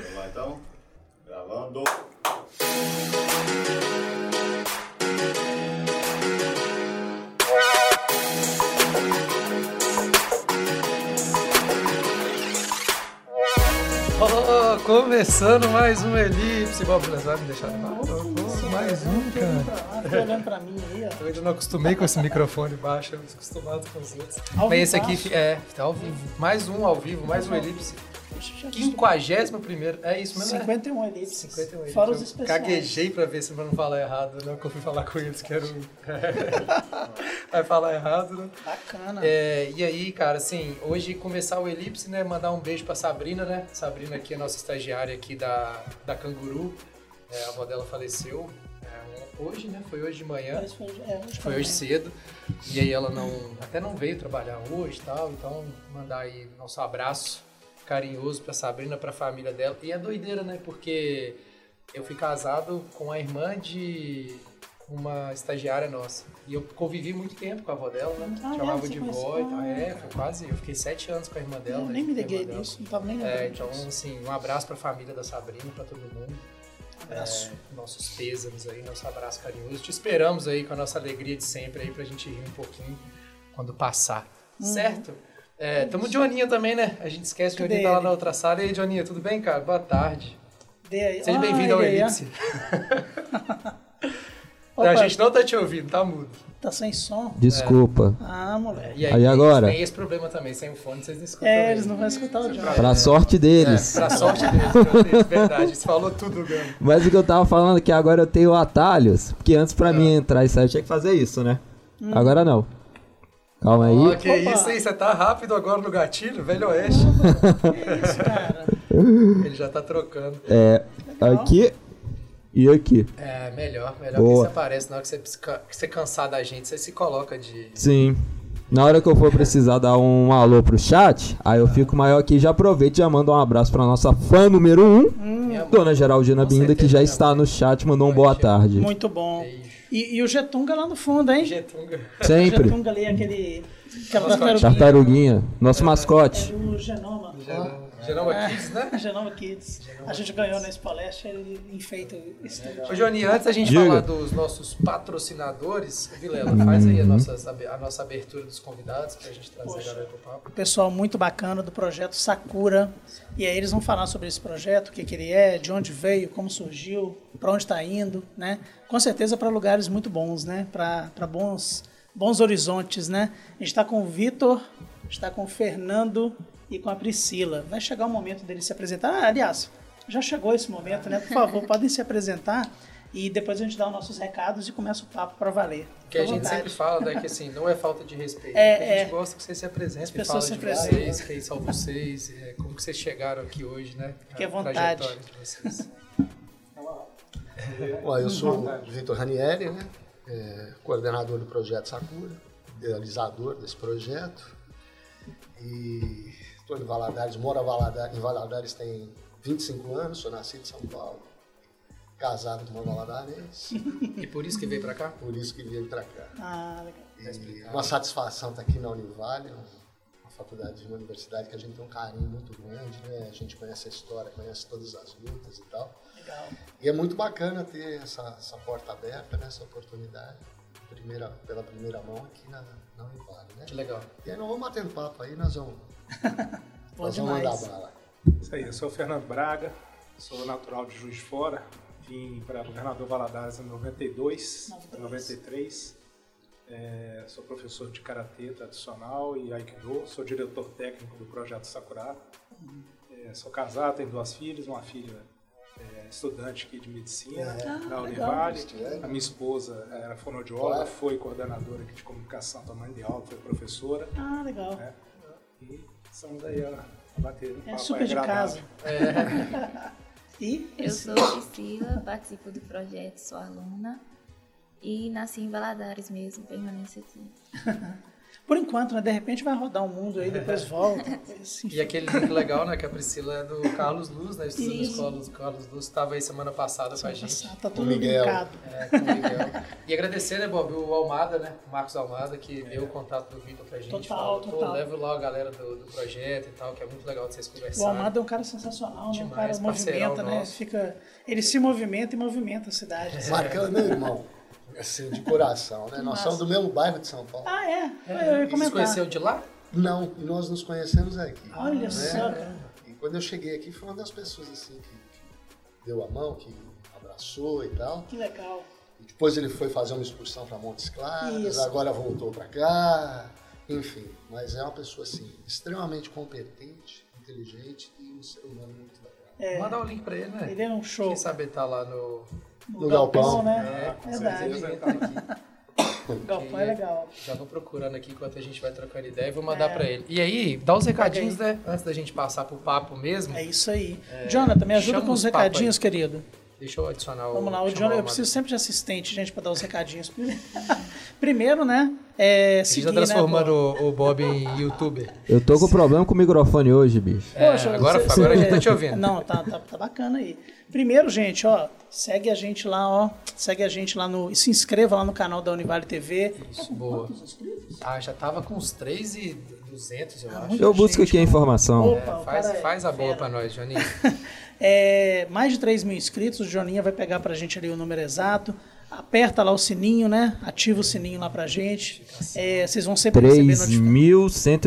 Vamos lá então? Gravando. Oh, começando mais um Elipse. Bob, você vai me deixar no ar? Mais um, cara. Ah, tô olhando pra mim aí, ó. Eu ainda não acostumei com esse microfone baixo, eu acostumado com os outros. Ao Mas esse aqui é, tá ao vivo. Mais um ao vivo, mais um Elipse. Quinquagésimo primeiro. É isso mesmo, né? 51 elipses. 51 elipses. Fora os Eu especiais. Gaguejei pra ver se pra não falar errado, né? Que eu fui falar com eles que era o... Vai falar errado, né? Bacana. É, e aí, cara, assim, hoje começar o Elipse, né? Mandar um beijo pra Sabrina, né? Sabrina aqui, a nossa estagiária aqui da, da Canguru. É, a avó dela faleceu é, hoje, né? Foi hoje de manhã. Foi, é, hoje Foi hoje cedo. E aí ela não. Até não veio trabalhar hoje e tal. Então, mandar aí nosso abraço carinhoso pra Sabrina, pra família dela. E é doideira, né? Porque eu fui casado com a irmã de uma estagiária nossa. E eu convivi muito tempo com a avó dela, né? Ah, é? Chamava de vó e tal. É, foi quase. Eu fiquei sete anos com a irmã dela. Eu né, nem me a liguei disso, não tava nem lembrando. É, então, disso. assim, um abraço pra família da Sabrina, pra todo mundo. Abraço. É, nossos pêsames aí, nosso abraço carinhoso. Te esperamos aí com a nossa alegria de sempre aí pra gente rir um pouquinho quando passar. Uhum. Certo? É, tamo de Joninha também, né? A gente esquece que o Cadê Joninha tá lá na outra sala. E aí, Joninha, tudo bem, cara? Boa tarde. Aí. Seja bem-vindo ao aí. Elipse. Opa, a gente não tá te ouvindo, tá mudo. Tá sem som? Desculpa. Ah, moleque. E Aí agora? Tem esse problema também, sem o fone vocês não escutam. É, mesmo. eles não vão escutar o John. Pra sorte deles. É, pra sorte deles, verdade. Você falou tudo, Gano. Mas o que eu tava falando é que agora eu tenho atalhos. Porque antes pra mim entrar e sair eu tinha que fazer isso, né? Agora não. Calma aí. Ó, que Opa. isso aí, você tá rápido agora no gatilho, velho oeste. Que isso, cara? Ele já tá trocando. É. Aqui e aqui. É, melhor, melhor Boa. que você aparece. Na hora que você, que você cansar da gente, você se coloca de. Sim. Na hora que eu for precisar dar um alô pro chat, aí eu fico maior aqui e já aproveito e já mando um abraço pra nossa fã número 1, um, Minha Dona Geraldina Binda, que certeza, já minha está mãe. no chat, mandou um boa tarde. Muito bom. E, e o Getunga lá no fundo, hein? Getunga. O Sempre. Getunga ali, aquele... Tartaruguinha. Tartaruguinha, nosso mascote. É o Genoma. Genoma Kids, né? Genoma Kids. A gente ganhou nesse palestra, ele enfeita o estúdio. Ô, Johnny, antes da gente Diga. falar dos nossos patrocinadores, Vilela, faz aí a nossa, a nossa abertura dos convidados pra gente trazer Poxa. a galera pro papo. pessoal muito bacana do projeto Sakura. E aí eles vão falar sobre esse projeto, o que, que ele é, de onde veio, como surgiu, para onde está indo, né? Com certeza para lugares muito bons, né? Para bons, bons horizontes, né? A gente está com o Vitor, está com o Fernando e com a Priscila. Vai chegar o momento deles se apresentar. Ah, aliás, já chegou esse momento, né? Por favor, podem se apresentar e depois a gente dá os nossos recados e começa o papo para valer. Que a gente vontade. sempre fala, né, que assim, não é falta de respeito. É, a gente é. gosta que vocês se apresentem, As pessoas se apresentem. vocês, quem são vocês, é, como que vocês chegaram aqui hoje, né? Fique à A vontade. trajetória de vocês. Bom, eu sou o Vitor Ranieri, né? É, coordenador do projeto Sakura, idealizador desse projeto. E estou em Valadares, moro em Valadares, em Valadares tem 25 anos, sou nascido em São Paulo, casado com uma valadarense, E por isso que veio pra cá? por isso que vim para cá. Ah, legal. Uma satisfação estar aqui na Univale, uma faculdade, uma universidade que a gente tem um carinho muito grande, né? A gente conhece a história, conhece todas as lutas e tal. Legal. E é muito bacana ter essa, essa porta aberta, né, essa oportunidade, primeira, pela primeira mão aqui na, na Univale, né? Que legal. E aí nós vamos batendo papo aí, nós vamos, Bom nós vamos mandar demais. bala. Isso aí, eu sou o Fernando Braga, sou natural de Juiz de Fora, vim para Governador Valadares em 92, 92. 93. É, sou professor de Karatê tradicional e Aikido, sou diretor técnico do Projeto Sakura. É, sou casado, tenho duas filhas, uma filha é, estudante aqui de medicina na Univale. A minha esposa era fonoaudióloga, Claro. foi coordenadora aqui de comunicação, tamanho de aula, foi professora. Ah, legal. né? E estamos aí a, a bater um É papo super de casa. E Eu sou Priscila, participo do projeto, sou aluna e nasci em Valadares mesmo, permaneço aqui. Por enquanto, né? De repente vai rodar o mundo aí, depois volta. coisa assim. E aquele link legal, né? Que a Priscila é do Carlos Luz, né? Estuda na Isso. escola do Carlos Luz. Estava aí semana passada com a gente. Tá tudo Miguel. linkado. É, com o Miguel. E agradecer, né, Bob, o Almada, né? O Marcos Almada, que deu o contato do Vitor pra gente. Total, falou, pô, total. leva lá a galera do, do projeto e tal, que é muito legal de vocês O conversarem. Almada é um cara sensacional, né? Um Demais, cara movimenta, né? nosso. Fica, ele se movimenta e movimenta a cidade. assim. Marcão é meu irmão, assim, de coração, né? Nós somos do mesmo bairro de São Paulo. Ah, é? Eu Vocês comentar. conheceu de lá? Não, nós nos conhecemos aqui. Olha né? só, cara. E quando eu cheguei aqui, foi uma das pessoas assim que, deu a mão, que abraçou e tal. Que legal. E depois ele foi fazer uma excursão para Montes Claros, Isso. agora voltou para cá. Enfim, mas é uma pessoa assim, extremamente competente, inteligente e um ser humano muito legal. É, Manda o link pra ele, né? ele é um show. Quem saber tá lá no... No galpão. né? com Verdade. certeza, galpão é legal. Já vou procurando aqui enquanto a gente vai trocando ideia e vou mandar É. pra ele. E aí, dá os recadinhos, né? Antes da gente passar pro papo mesmo. É isso aí. Jonathan, me ajuda com os os recadinhos, querido. Deixa eu adicionar o. Vamos lá, o Jonathan, eu preciso sempre de assistente, gente, para dar os recadinhos. Primeiro, né, é A gente seguir, tá transformando né, o, o Bob em youtuber. Eu tô com problema com o microfone hoje, bicho. É, Poxa, agora, você- agora a gente tá te ouvindo. Não, tá, tá, tá bacana aí. Primeiro, gente, ó, segue a gente lá, ó. Segue a gente lá no. e Se inscreva lá no canal da Univale TV. Isso, boa. Ah, já tava com uns 3 e 200, eu acho. Eu busco aqui a informação. Opa, o Faz, é faz a boa pra nós, Joninho. É, mais de 3 mil inscritos, o Joninha vai pegar pra gente ali o número exato. Aperta lá o sininho, né? Ativa o sininho lá pra gente. É, vocês vão sempre receber notificação.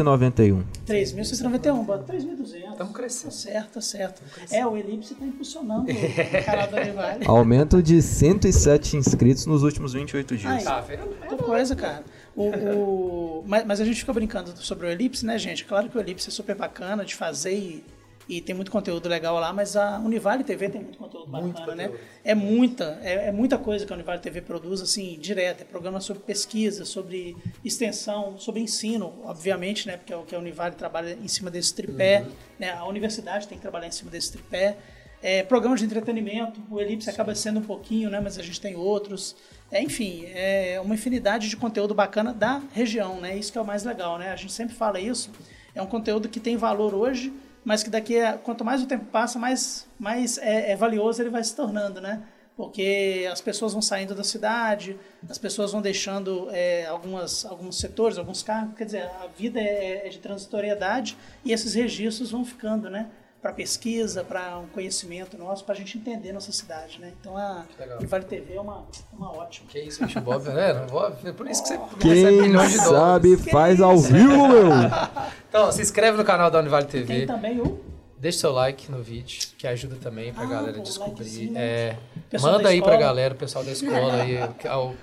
3.191. 3.691, bota 3.200. Estamos crescendo. Tá certo, tá certo. É, o Elipse tá impulsionando o canal da Univale. Aumento de 107 inscritos nos últimos 28 dias. Aí. Tá vendo? Outra coisa, cara. O, o- mas, mas a gente fica brincando sobre o Elipse, né, gente? Claro que o Elipse é super bacana de fazer e, e tem muito conteúdo legal lá, mas a Univale TV tem muito conteúdo bacana, Muito né? conteúdo. É muita, é, é muita coisa que a Univale TV produz, assim, direto. É programa sobre pesquisa, sobre extensão, sobre ensino, obviamente, né? Porque é o que a Univale trabalha em cima desse tripé, né? A universidade tem que trabalhar em cima desse tripé. É, programas de entretenimento, o Elipse acaba sendo um pouquinho, né? Mas a gente tem outros. É, enfim, é uma infinidade de conteúdo bacana da região, né? Isso que é o mais legal, né? A gente sempre fala isso. É um conteúdo que tem valor hoje, mas que daqui a quanto mais o tempo passa, mais, mais é, é valioso ele vai se tornando, né? Porque as pessoas vão saindo da cidade, as pessoas vão deixando é, algumas, alguns setores, alguns cargos, quer dizer, a vida é, é de transitoriedade e esses registros vão ficando, né? Para pesquisa, para um conhecimento nosso, para a gente entender nossa cidade, né? Então a. Vale TV é uma, uma ótima. Que isso, bicho, Bob, né? É por isso que você recebe Quem milhões de sabe dólares. faz ao vivo, meu. Então, se inscreve no canal da Univale Tem TV. também o Deixa seu like no vídeo, que ajuda também pra Ah, galera pô, descobrir. É, Pessoal manda da aí pra escola. galera, o pessoal da escola aí.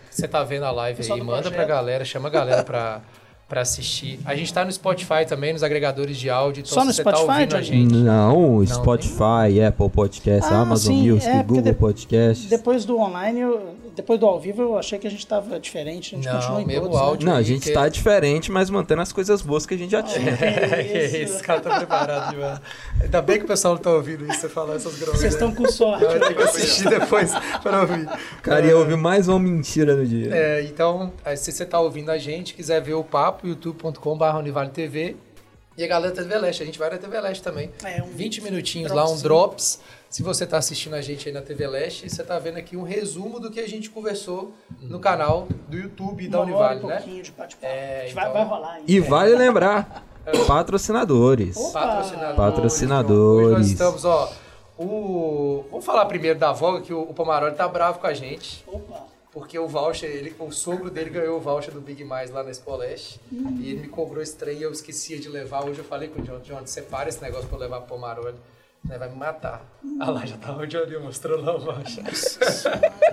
Você tá vendo a live Pessoal aí, manda pra projeto. galera, chama a galera pra, pra assistir. A gente tá no Spotify também, nos agregadores de áudio. Então, Só no tá Spotify, ouvindo a gente. Não, Spotify, Apple Podcast, Ah, Amazon sim, Music, é, Google de- Podcast. Depois do online, eu- depois do ao vivo, eu achei que a gente tava diferente. A gente continua Não, em mesmo todos, né? áudio. Não, a gente que- tá diferente, mas mantendo as coisas boas que a gente já tinha. que isso, esse cara tá preparado demais. Ainda bem que o pessoal não tá ouvindo isso, você falar essas grossas. Vocês estão com sorte. Eu vou ter que assistir depois pra ouvir. Cara, ia ouvir mais uma mentira no dia. É, então, se você tá ouvindo a gente, quiser ver o papo, youtube.com.br Univale TV. E a galera da TV Leste, a gente vai na TV Leste também. É, um 20 minutinhos lá, um drops. Se você tá assistindo a gente aí na TV Leste, você tá vendo aqui um resumo do que a gente conversou no canal do YouTube da Uma Univale, e né? pouquinho de. É, A gente vai, então- vai rolar ainda. E vale lembrar, patrocinadores. Opa! Patrocinadores. Patrocinadores. Hoje nós estamos, ó. O... Vamos falar primeiro da Voga, que o, o Pomaroli tá bravo com a gente. Opa! Porque o voucher, ele, o sogro dele ganhou o voucher do Big Mais lá na Expo Leste. Hum. E ele me cobrou esse trem e eu esquecia de levar. Hoje eu falei com o John, John, separa esse negócio pra eu levar pro Pomaroli. Né, vai me matar. Hum. Ah lá, já tá o Johnny mostrou lá o voucher.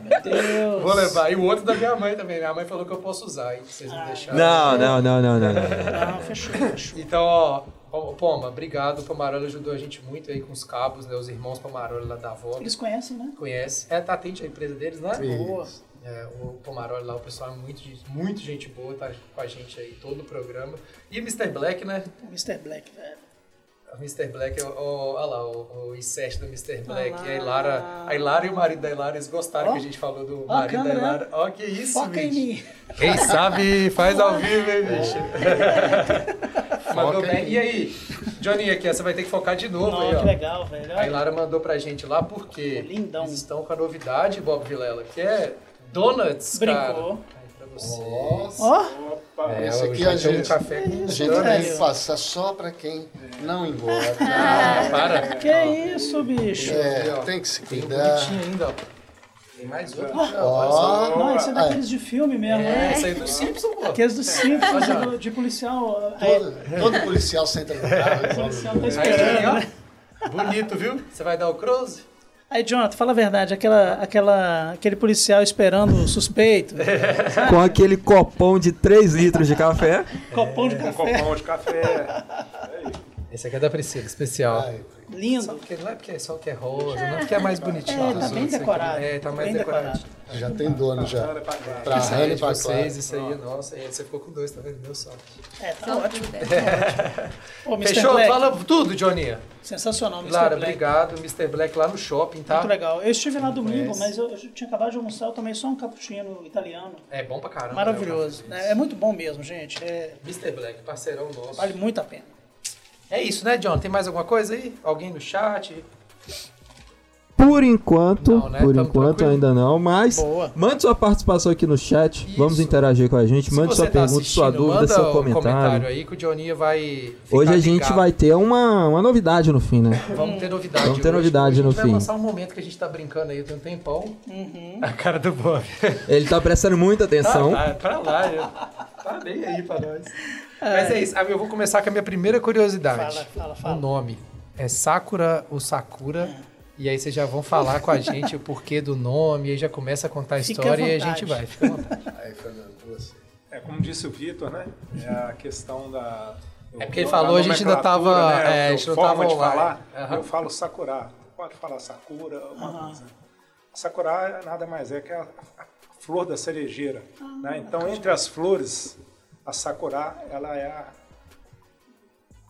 Meu Deus! Vou levar. E o outro da minha mãe também. Minha mãe falou que eu posso usar, hein? Vocês Ah. não deixaram. Não, não, não, não, não, não. Não, fechou, fechou. Então, ó, Pom- Poma, obrigado. O Pomaroli ajudou a gente muito aí com os cabos, né? Os irmãos Pomaroli lá da Voga. Eles conhecem, né? Conhece. É, tá atente a empresa deles, né? Boa. É, o Pomaroli lá, o pessoal é muito, gente- muito gente boa, tá com a gente aí todo o programa. E Mr. Black, né? O Mr. Black, velho. O Mr. Black, ó, olha lá, o, o I7 do Mr. Black. lá. E a Hilara, a Hilara e o marido da Hilara, eles gostaram Ó. que a gente falou do a marido da. Hilara. Ó, que isso, Foca em bicho. mim. Quem sabe faz ao vivo, hein, bicho? Mandou Foca em bem. E aí, Johnny, aqui, você vai ter que focar de novo aí, Não, ó. que legal, velho. A Olha. Hilara mandou pra gente lá porque Lindão. eles estão com a novidade, Bob Vilela, que é donuts, cara. Brincou. Aí. Nossa. Ó, Opa, É, Esse aqui a tenho um gente- café A gente tem que passar só para quem não engorda. Ah, para. que isso, bicho. É, tem que se Tem um cuidar. bonitinho ainda, ó. Tem mais outro. Ó, Não, esse é daqueles de filme mesmo, É, né? esse aí do Simpson, pô. Aqueles do Simpsons, do- de policial. Aí, todo, todo policial senta no carro. o policial tá Aí, esperando, né? ó. Bonito, viu? Você vai dar o close? Aí, Jonathan, fala a verdade, aquela, aquela, aquele policial esperando o suspeito, Com aquele copão de 3 litros de café. copão de um café, copão de café. Esse aqui é da Priscila, especial. Ai, Só lindo. porque, não é porque só que é rosa, não é porque é mais bonitinho. É, tá bem decorado. É, tá mais bem decorado. já tem dono já. Pra aí é e pra vocês, Clara. isso aí, nossa, e você ficou com dois, tá vendo? Deu sorte. É, tá Só ótimo. Mr. Fechou? Black, Fala tudo, Johnny. sensacional, Mr. Lara, Black. obrigado. Mr. Black lá no shopping, tá? Muito legal. Eu estive lá domingo, mas eu, eu tinha acabado de almoçar, eu tomei só um cappuccino italiano. É bom pra caramba. Maravilhoso. né, o né? É muito bom mesmo, gente. É. Mr. Black, parceirão nosso. vale muito a pena. É isso, né, John? Tem mais alguma coisa aí? Alguém no chat? Por enquanto, Não, né? por Tamo enquanto tranquilo. ainda não, mas Boa. mande sua participação aqui no chat, Isso. vamos interagir com a gente, Se mande sua tá pergunta, sua dúvida, manda seu um comentário. aí que o Johnny vai ficar Hoje a gente vai ter uma, uma novidade no fim, né? Vamos ter novidade Vamos ter hoje. novidade Hoje no A gente vai fim. lançar um momento que a gente tá brincando aí, tem um tempão. Uhum. A cara do Bob. Ele tá prestando muita atenção. Tá, tá, pra lá. já. Tá nem aí pra nós. Mas é isso. Ah, Eu vou começar com a minha primeira curiosidade. Fala, fala, O fala. nome é Sakura ou Sakura. E aí vocês já vão falar com a gente o porquê do nome, e aí já começa a contar a à história e a gente vai. Fica à vontade. Aí, Fernando, você. É, como disse o Vitor, né? É a questão da. É porque ele falou, a gente ainda nomenclatura, tava- Né? é, a gente não forma tava de falar. Aham. Eu falo Sakura. Pode falar Sakura, uma coisa. Sakura nada mais é que a, a flor da cerejeira. né? Então, entre as flores, a Sakura ela é a,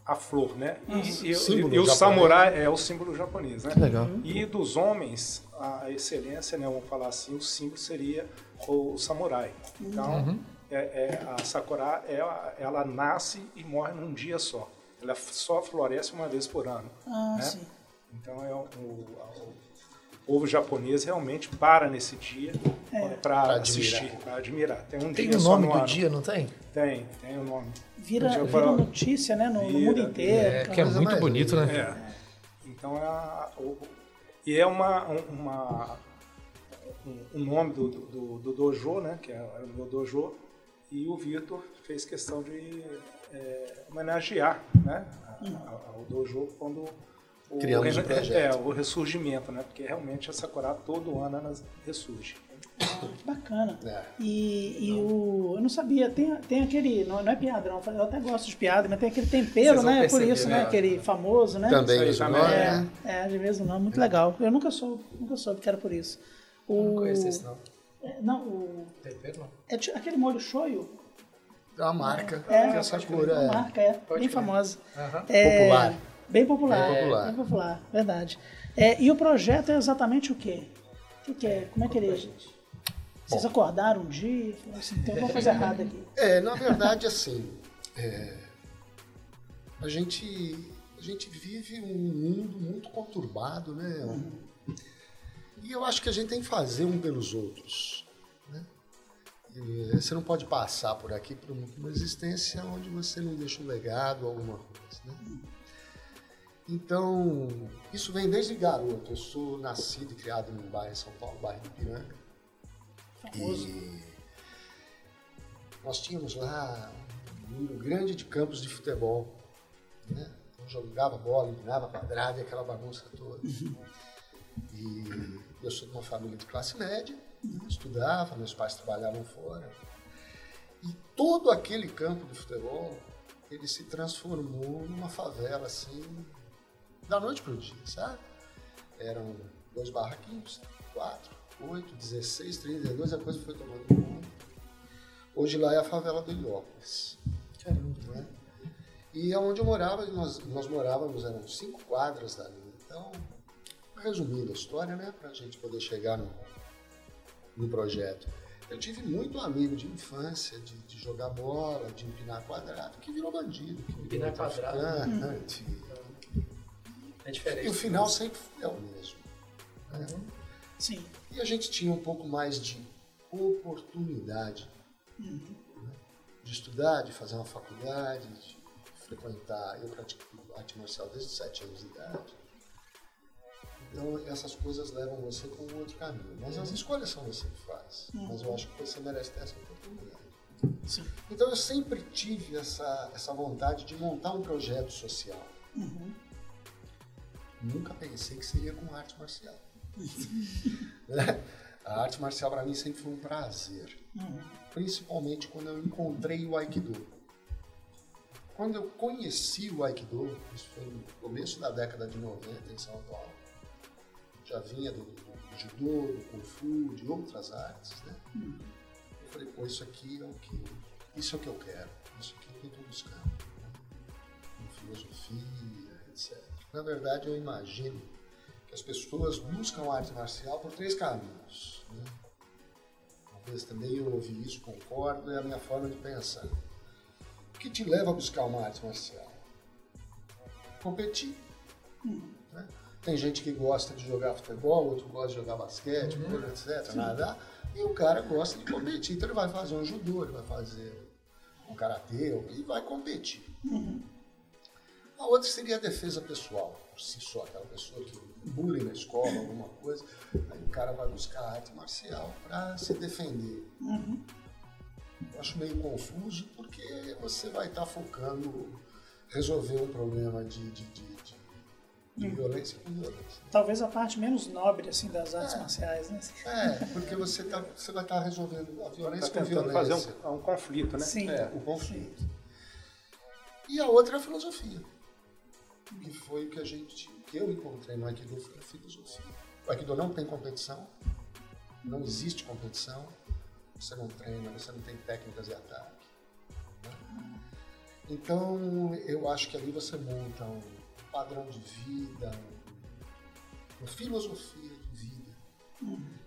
a flor, né? E, e- Símbolo e o samurai é o símbolo japonês, né? Legal. E dos homens, a excelência, né, vamos falar assim, o símbolo seria o, o samurai. Então, é, é, a sakura, ela, ela nasce e morre num dia só. Ela só floresce uma vez por ano. Ah, né? sim. Então, é o, o- o povo japonês realmente para nesse dia para Pra assistir, admirar. para admirar. Tem um Tem dia o nome no do ano. dia, não tem? Tem, tem o nome. Vira, vira notícia, né? No, no Vira, mundo inteiro. É, que é muito mais bonito, né? É. Então é a- o- e é uma, um- uma um, um nome do, do, do dojo, né? Que é o meu dojo. E o Vitor fez questão de é, homenagear, né? a- a- Ao dojo quando o, Criamos o projeto. É, o ressurgimento, né? Porque realmente a Sakura todo ano ela ressurge. Bacana. É. E, e o. Eu não sabia, tem, tem aquele. Não, não é piada, não. Eu até gosto de piada, mas tem aquele tempero, né? Por perceber, isso, né? né? Aquele famoso, né? Também Isso aí usa o também. nome, É, né? é, de vez em quando, muito legal. Eu nunca soube, nunca soube que era por isso. O, Não conheço esse não. é, não, o, Tempero não. é aquele molho shoyu. É uma marca. É, que a Sakura uma é. marca, é, Pode bem crer. famosa. Aham. É, Popular. Bem popular. Bem popular. Bem popular, verdade. É, e o projeto é exatamente o quê? O que, é? Como é que ele. Vocês acordaram um dia e falaram assim, tem alguma coisa errada aqui. É, na verdade, assim, é, a, gente, a gente vive um mundo muito conturbado, né? E eu acho que a gente tem que fazer um pelos outros. Né? E você não pode passar por aqui por uma existência onde você não deixa um legado, alguma coisa. Né? Então, isso vem desde garoto. Eu sou nascido e criado num bairro em São Paulo, bairro do Piranga. Famoso. E nós tínhamos lá um número grande de campos de futebol. Né? Então jogava bola, eliminava quadrado e aquela bagunça toda. E eu sou de uma família de classe média, né? estudava, meus pais trabalhavam fora. E todo aquele campo de futebol, ele se transformou numa favela assim, da noite para o dia, sabe? Eram dois barraquinhos, quatro, oito, 16, 32, a coisa foi tomando conta. Hoje lá é a favela do Heliópolis. Caramba. né? E onde eu morava, nós, nós morávamos, eram cinco quadras dali. Então, resumindo a história, né, para a gente poder chegar no, no projeto. Eu tive muito amigo de infância, de, de jogar bola, de empinar quadrado, que virou bandido. Que virou Empinar quadrado? traficante. É diferente. E o final sempre é o mesmo. né? Sim. E a gente tinha um pouco mais de oportunidade né, de estudar, de fazer uma faculdade, de frequentar. Eu pratico arte marcial desde os 7 anos de idade. Então, essas coisas levam você para um outro caminho. Mas as escolhas são você que faz. Mas eu acho que você merece ter essa oportunidade. Sim. Então, eu sempre tive essa, essa vontade de montar um projeto social. Nunca pensei que seria com arte marcial. Né? A arte marcial para mim sempre foi um prazer. Principalmente quando eu encontrei o Aikido. Quando eu conheci o Aikido, isso foi no começo da década de 90 em São Paulo, já vinha do, do judô, do kung fu, de outras artes, né? Eu falei, pô, isso aqui é o que isso é o que eu quero, isso aqui é o que eu estou buscando. né? Em filosofia, etc. Na verdade, eu imagino que as pessoas buscam a arte marcial por três caminhos. Né? Talvez também eu ouvi isso, concordo, é a minha forma de pensar. O que te leva a buscar uma arte marcial? Competir. né? Tem gente que gosta de jogar futebol, outro gosta de jogar basquete, vôlei, etc. Nadar. E o cara gosta de competir. Então ele vai fazer um judô, ele vai fazer um karatê e vai competir. A outra seria a defesa pessoal, por si só, aquela pessoa que bullying na escola, alguma coisa, aí o cara vai buscar a arte marcial para se defender. Eu acho meio confuso porque você vai estar focando resolver um problema de, de, de, de- de violência com violência. Talvez a parte menos nobre assim das artes É. marciais, né? É, porque você, tá, você vai estar resolvendo a violência Está com tentando fazer violência. um, um conflito, né? Sim. É, o conflito. E a outra é a filosofia. Que foi o que a gente, que eu encontrei no Aikido foi a filosofia. O Aikido não tem competição, não existe competição, você não treina, você não tem técnicas de ataque. né? Então, eu acho que ali você monta um padrão de vida, um- uma filosofia de vida,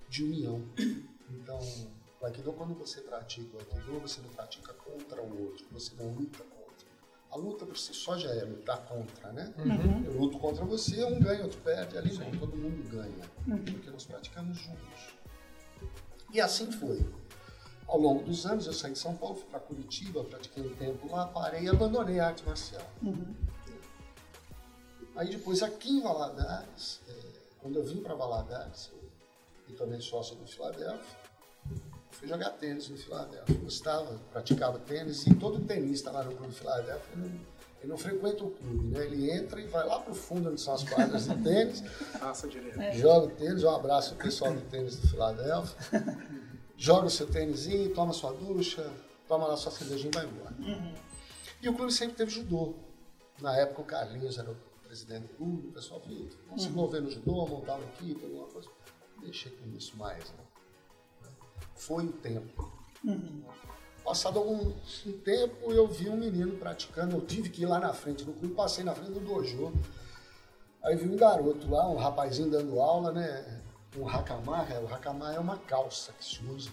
de união. Então, o Aikido, quando você pratica o Aikido, você não pratica contra o outro, você não luta contra. A luta por si só já é lutar contra, né? Eu luto contra você, um ganha, outro perde. Ali não, todo mundo ganha, porque nós praticamos juntos. E assim foi. Ao longo dos anos, eu saí de São Paulo, fui para Curitiba, pratiquei um tempo lá, parei e abandonei a arte marcial. Aí depois, aqui em Valadares, eh, quando eu vim para Valadares, eu me tornei sócio do Filadélfia, fui jogar tênis no Filadélfia. Gostava, praticava tênis e todo tenista lá no Clube Filadélfia, ele não, ele não frequenta o clube, né? Ele entra e vai lá pro fundo onde são as quadras de tênis, Passa direto. joga o tênis, um abraço ao pessoal do tênis do Filadélfia, joga o seu tênisinho, toma sua ducha, toma lá sua cervejinha e vai embora. E o clube sempre teve judô. Na época o Carlinhos era o presidente do clube, o pessoal viu, vamos se envolver no judô, montar uma equipe, alguma coisa. Deixei com isso mais, não. Foi o tempo. Passado algum um tempo, eu vi um menino praticando, eu tive que ir lá na frente do clube, passei na frente do dojo. Aí vi um garoto lá, um rapazinho dando aula, né? Um hakama, o hakama é uma calça que se usa,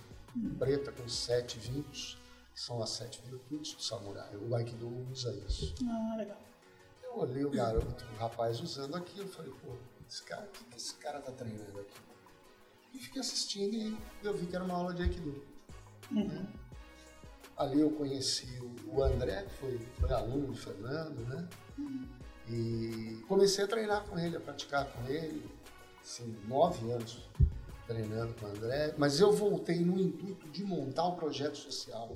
preta com sete vínculos, que são as sete virtudes do samurai. O Aikido usa isso. Ah, legal. Eu olhei o garoto, o rapaz usando aquilo, eu falei, pô, esse cara, o que, que esse cara tá treinando aqui? E fiquei assistindo e eu vi que era uma aula de Aikido. né? Ali eu conheci o- André, que foi, foi aluno do Fernando, né? E comecei a treinar com ele, a praticar com ele, assim, nove anos treinando com o André, mas eu voltei no intuito de montar um projeto social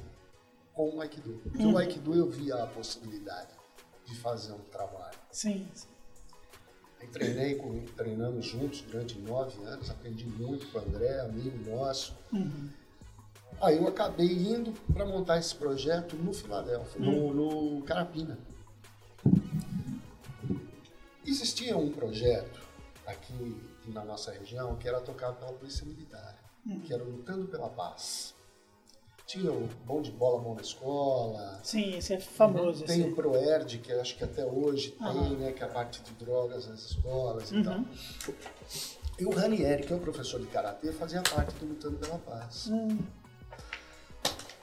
com o Aikido. Porque o Aikido eu via a possibilidade de fazer um trabalho. Sim. sim. Treinei com, treinamos juntos durante nove anos, aprendi muito com o André, amigo nosso. Aí eu acabei indo para montar esse projeto no Filadélfia, no, no Carapina. Existia um projeto aqui na nossa região que era tocado pela Polícia Militar, que era Lutando pela Paz. Tinha o bom de bola, mão na escola. Sim, esse é famoso. Tem esse. o Proerd, que eu acho que até hoje tem, Aham. né? Que é a parte de drogas nas escolas e Uhum. tal. E o Ranieri, que é o professor de Karatê, fazia parte do Lutando pela Paz. Hum.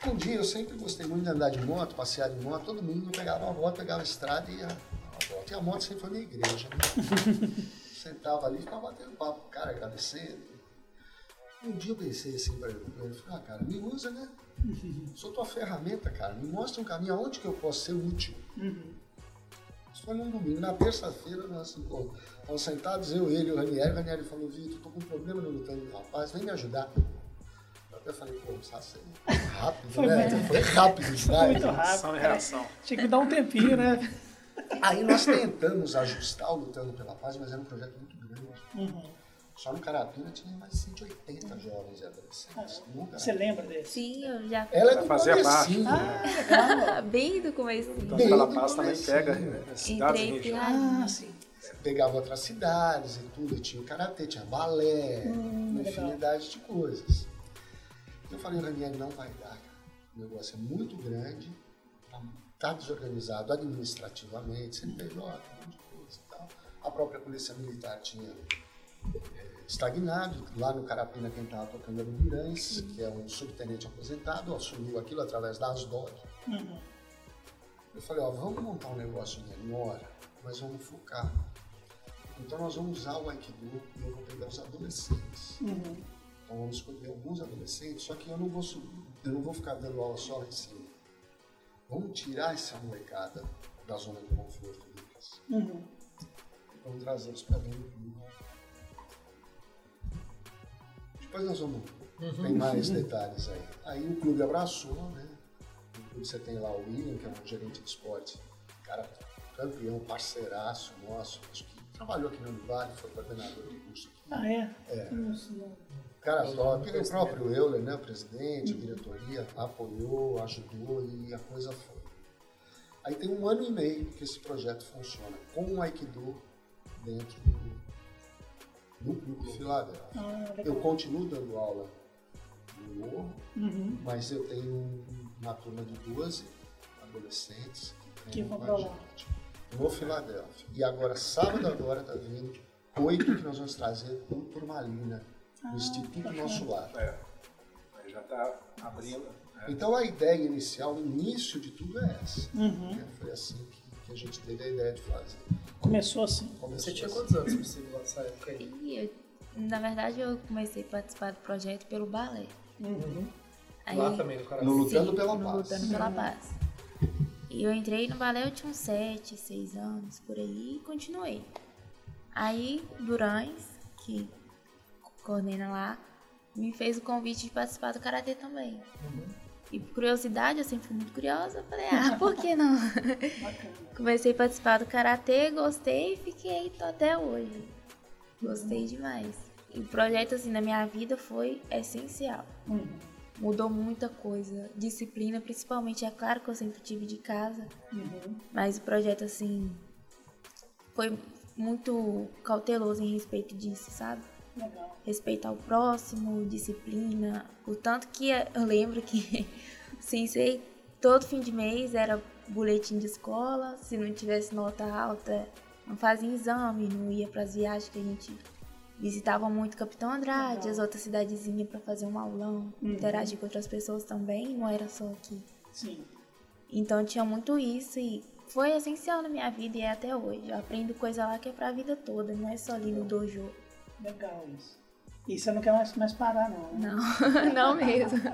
Um dia eu sempre gostei muito de andar de moto, passear de moto. Todo eu pegava uma moto, pegava a estrada e ia. E a moto sempre foi minha igreja. Né? Sentava ali e ficava batendo papo com o cara, agradecendo. Um dia eu pensei assim pra ele, ele falei, ah, cara, me usa, né? Sou tua ferramenta, cara. Me mostra um caminho aonde que eu posso ser útil. Isso foi num domingo. Na terça-feira, nós estávamos sentados, eu, ele e o Ranieri. O Ranieri falou, Vitor, tô com um problema no lutando do rapaz, vem me ajudar. Eu até falei, pô, precisa ser rápido, Foi né? muito- Foi rápido Foi demais. muito rápido. Cara. reação. Tinha que dar um tempinho, né? Aí nós tentamos ajustar o Lutando pela Paz, mas era um projeto muito grande. Uhum. Só no Carapina tinha mais de 180 jovens e adolescentes. Nunca. Você lembra desse? Sim, eu já Ela é do comecinho, parte. né? bem do começo. Então, Bem pela paz também pega né, cidades e regiões. Ah, sim. Pegava outras cidades e tudo, tinha o karatê, tinha balé, Hum, uma legal. infinidade de coisas. Eu falei, Ranieri, não vai dar. cara. O negócio é muito grande, está desorganizado administrativamente, CNPJ, um monte de coisa e tal. A própria Polícia Militar tinha eh, estagnado. Lá no Carapina, quem estava tocando era o Mirães, que é um subtenente aposentado, assumiu aquilo através da ASDOC. Uhum. Eu falei, ó, vamos montar um negócio menor, mas vamos focar. Então nós vamos usar o Aikido e eu vou pegar os adolescentes. Uhum. Então vamos escolher alguns adolescentes, só que eu não vou subir, eu não vou ficar dando aula só lá em cima. Vamos tirar essa molecada da zona de conforto deles. Uhum. Vamos trazê-los para dentro do. Depois nós vamos. Tem mais detalhes aí. Aí o clube abraçou, né? No clube você tem lá o William, que é um gerente de esporte, cara campeão, parceiraço nosso, acho que trabalhou aqui no Univale, foi coordenador de curso aqui. Ah, é? É. Isso não. Cara top, o próprio Euler, né, o presidente, a diretoria, apoiou, ajudou e a coisa foi. Aí tem um ano e meio que esse projeto funciona, com o Aikido dentro do, Clube Filadélfia. Ah, Eu continuo dando aula no Morro, Uhum. mas eu tenho uma turma de 12 adolescentes que, vão pra lá. no Filadélfia. E agora, sábado agora, tá vindo oito que nós vamos trazer por Turmalina, Ah, no Instituto Nosso Lar. É, aí já está abrindo. né? Então a ideia inicial, o início de tudo é essa. Uhum. né? Foi assim que, que a gente teve a ideia de fazer. Começou assim. Começou Você tinha assim. quantos anos, possível, nessa época aí? Eu, na verdade, eu comecei a participar do projeto pelo balé. Uhum. Aí, Lá também, no Carapina. No Lutando sim, pela no Paz. Lutando pela Paz. E eu entrei no balé, eu tinha uns 7, 6 anos, por aí, e continuei. Aí, Durães, que coordena lá, me fez o convite de participar do Karatê também. E por curiosidade, eu sempre fui muito curiosa, falei, ah, por que não? Comecei a participar do Karatê, gostei e fiquei tô até hoje. Gostei demais. E o projeto, assim, na minha vida foi essencial. Uhum. Mudou muita coisa. Disciplina, principalmente, é claro que eu sempre tive de casa, Uhum. mas o projeto, assim, foi muito cauteloso em respeito disso, sabe? Legal. Respeitar o próximo, disciplina. O tanto que eu lembro que, sim, sei, todo fim de mês era boletim de escola. Se não tivesse nota alta, não fazia exame, não ia para as viagens que a gente visitava muito Capitão Andrade, Legal. as outras cidadezinhas para fazer um aulão, Uhum. interagir com outras pessoas também, não era só aqui. Sim. Então tinha muito isso e foi essencial na minha vida e é até hoje. Eu aprendo coisa lá que é pra vida toda, não é só ali no dojo. Legal isso. E você não quer mais, mais parar, não, né? Não, não mesmo.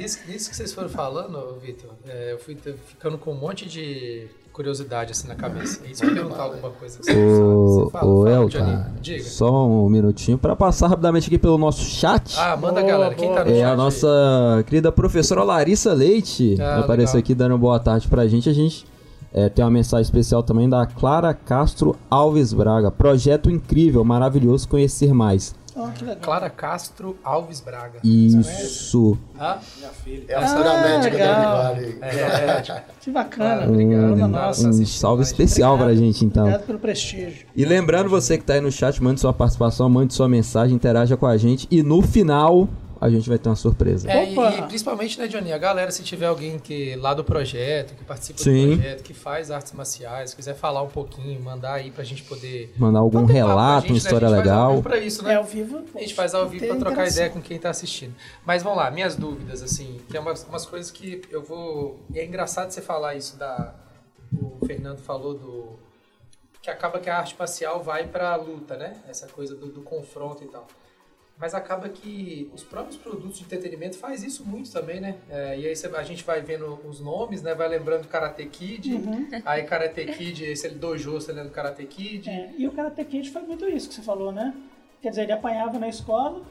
Isso, isso que vocês foram falando, Vitor, é, eu fui ficando com um monte de curiosidade assim na cabeça. E se eu perguntar alguma coisa que você não sabe, Ô, você fala, ô fala, Elton, Johnny. Diga. só um minutinho pra passar rapidamente aqui pelo nosso chat. Ah, manda Boa, galera. Quem tá no. É chat a aí? nossa querida professora Larissa Leite Ah, apareceu legal. aqui dando boa tarde pra gente. A gente é, tem uma mensagem especial também da Clara Castro Alves Braga. Projeto incrível, maravilhoso conhecer mais. Legal. Clara Castro Alves Braga. Isso. Ah, Minha filha. É a figura Ah, médica da. Univale. é, Que bacana. Ah, obrigado. Tá nossa. Um salve especial pra Obrigado. gente então. Obrigado pelo prestígio. E lembrando você que tá aí no chat, mande sua participação, mande sua mensagem, interaja com a gente. E no final, a gente vai ter uma surpresa. É, e, Opa! e principalmente, né, Johnny, a galera, se tiver alguém que lá do projeto, que participa Sim. do projeto, que faz artes marciais, quiser falar um pouquinho, mandar aí pra gente poder. Mandar algum relato, gente, uma né? história Faz ao legal. pra isso, né? É ao vivo. A gente faz ao vivo pra trocar ideia com quem tá assistindo. Mas vamos lá, minhas dúvidas, assim, que é umas, umas coisas que eu vou. E é engraçado você falar isso da. O Fernando falou do. Que acaba que a arte marcial vai pra luta, né? Essa coisa do, do confronto e tal. Mas acaba que os próprios produtos de entretenimento faz isso muito também, né? É, e aí a gente vai vendo os nomes, né? Vai lembrando Karate Kid, aí Karate Kid, esse ele dojo, você lembra do Karate Kid. É, e o Karate Kid foi muito isso que você falou, né? Quer dizer, ele apanhava na escola.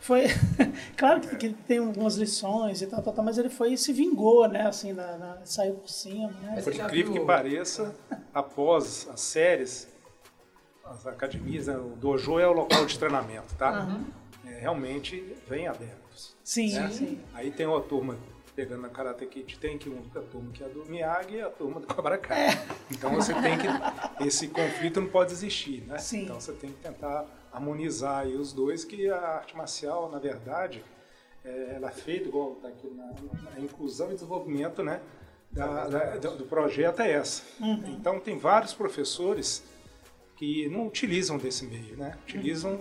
Foi. claro que, que tem algumas lições e tal, tal, tal, mas ele foi e se vingou, né? Assim, na, na- saiu por cima, né? Por incrível viu- que pareça, após as séries, as academias, né, o dojo é o local de treinamento, tá? É, realmente vem abertos. Sim, né? sim. Aí tem uma turma pegando na Karate Kid, tem que a turma que é do Miyagi e a turma do Cobra Kai. Então você tem que esse conflito não pode existir, né? Sim. Então você tem que tentar harmonizar aí os dois que a arte marcial, na verdade, é, ela é feita igual tá aqui na, na inclusão e desenvolvimento, né? da- da- do do projeto é essa. Então tem vários professores que não utilizam desse meio, né? Utilizam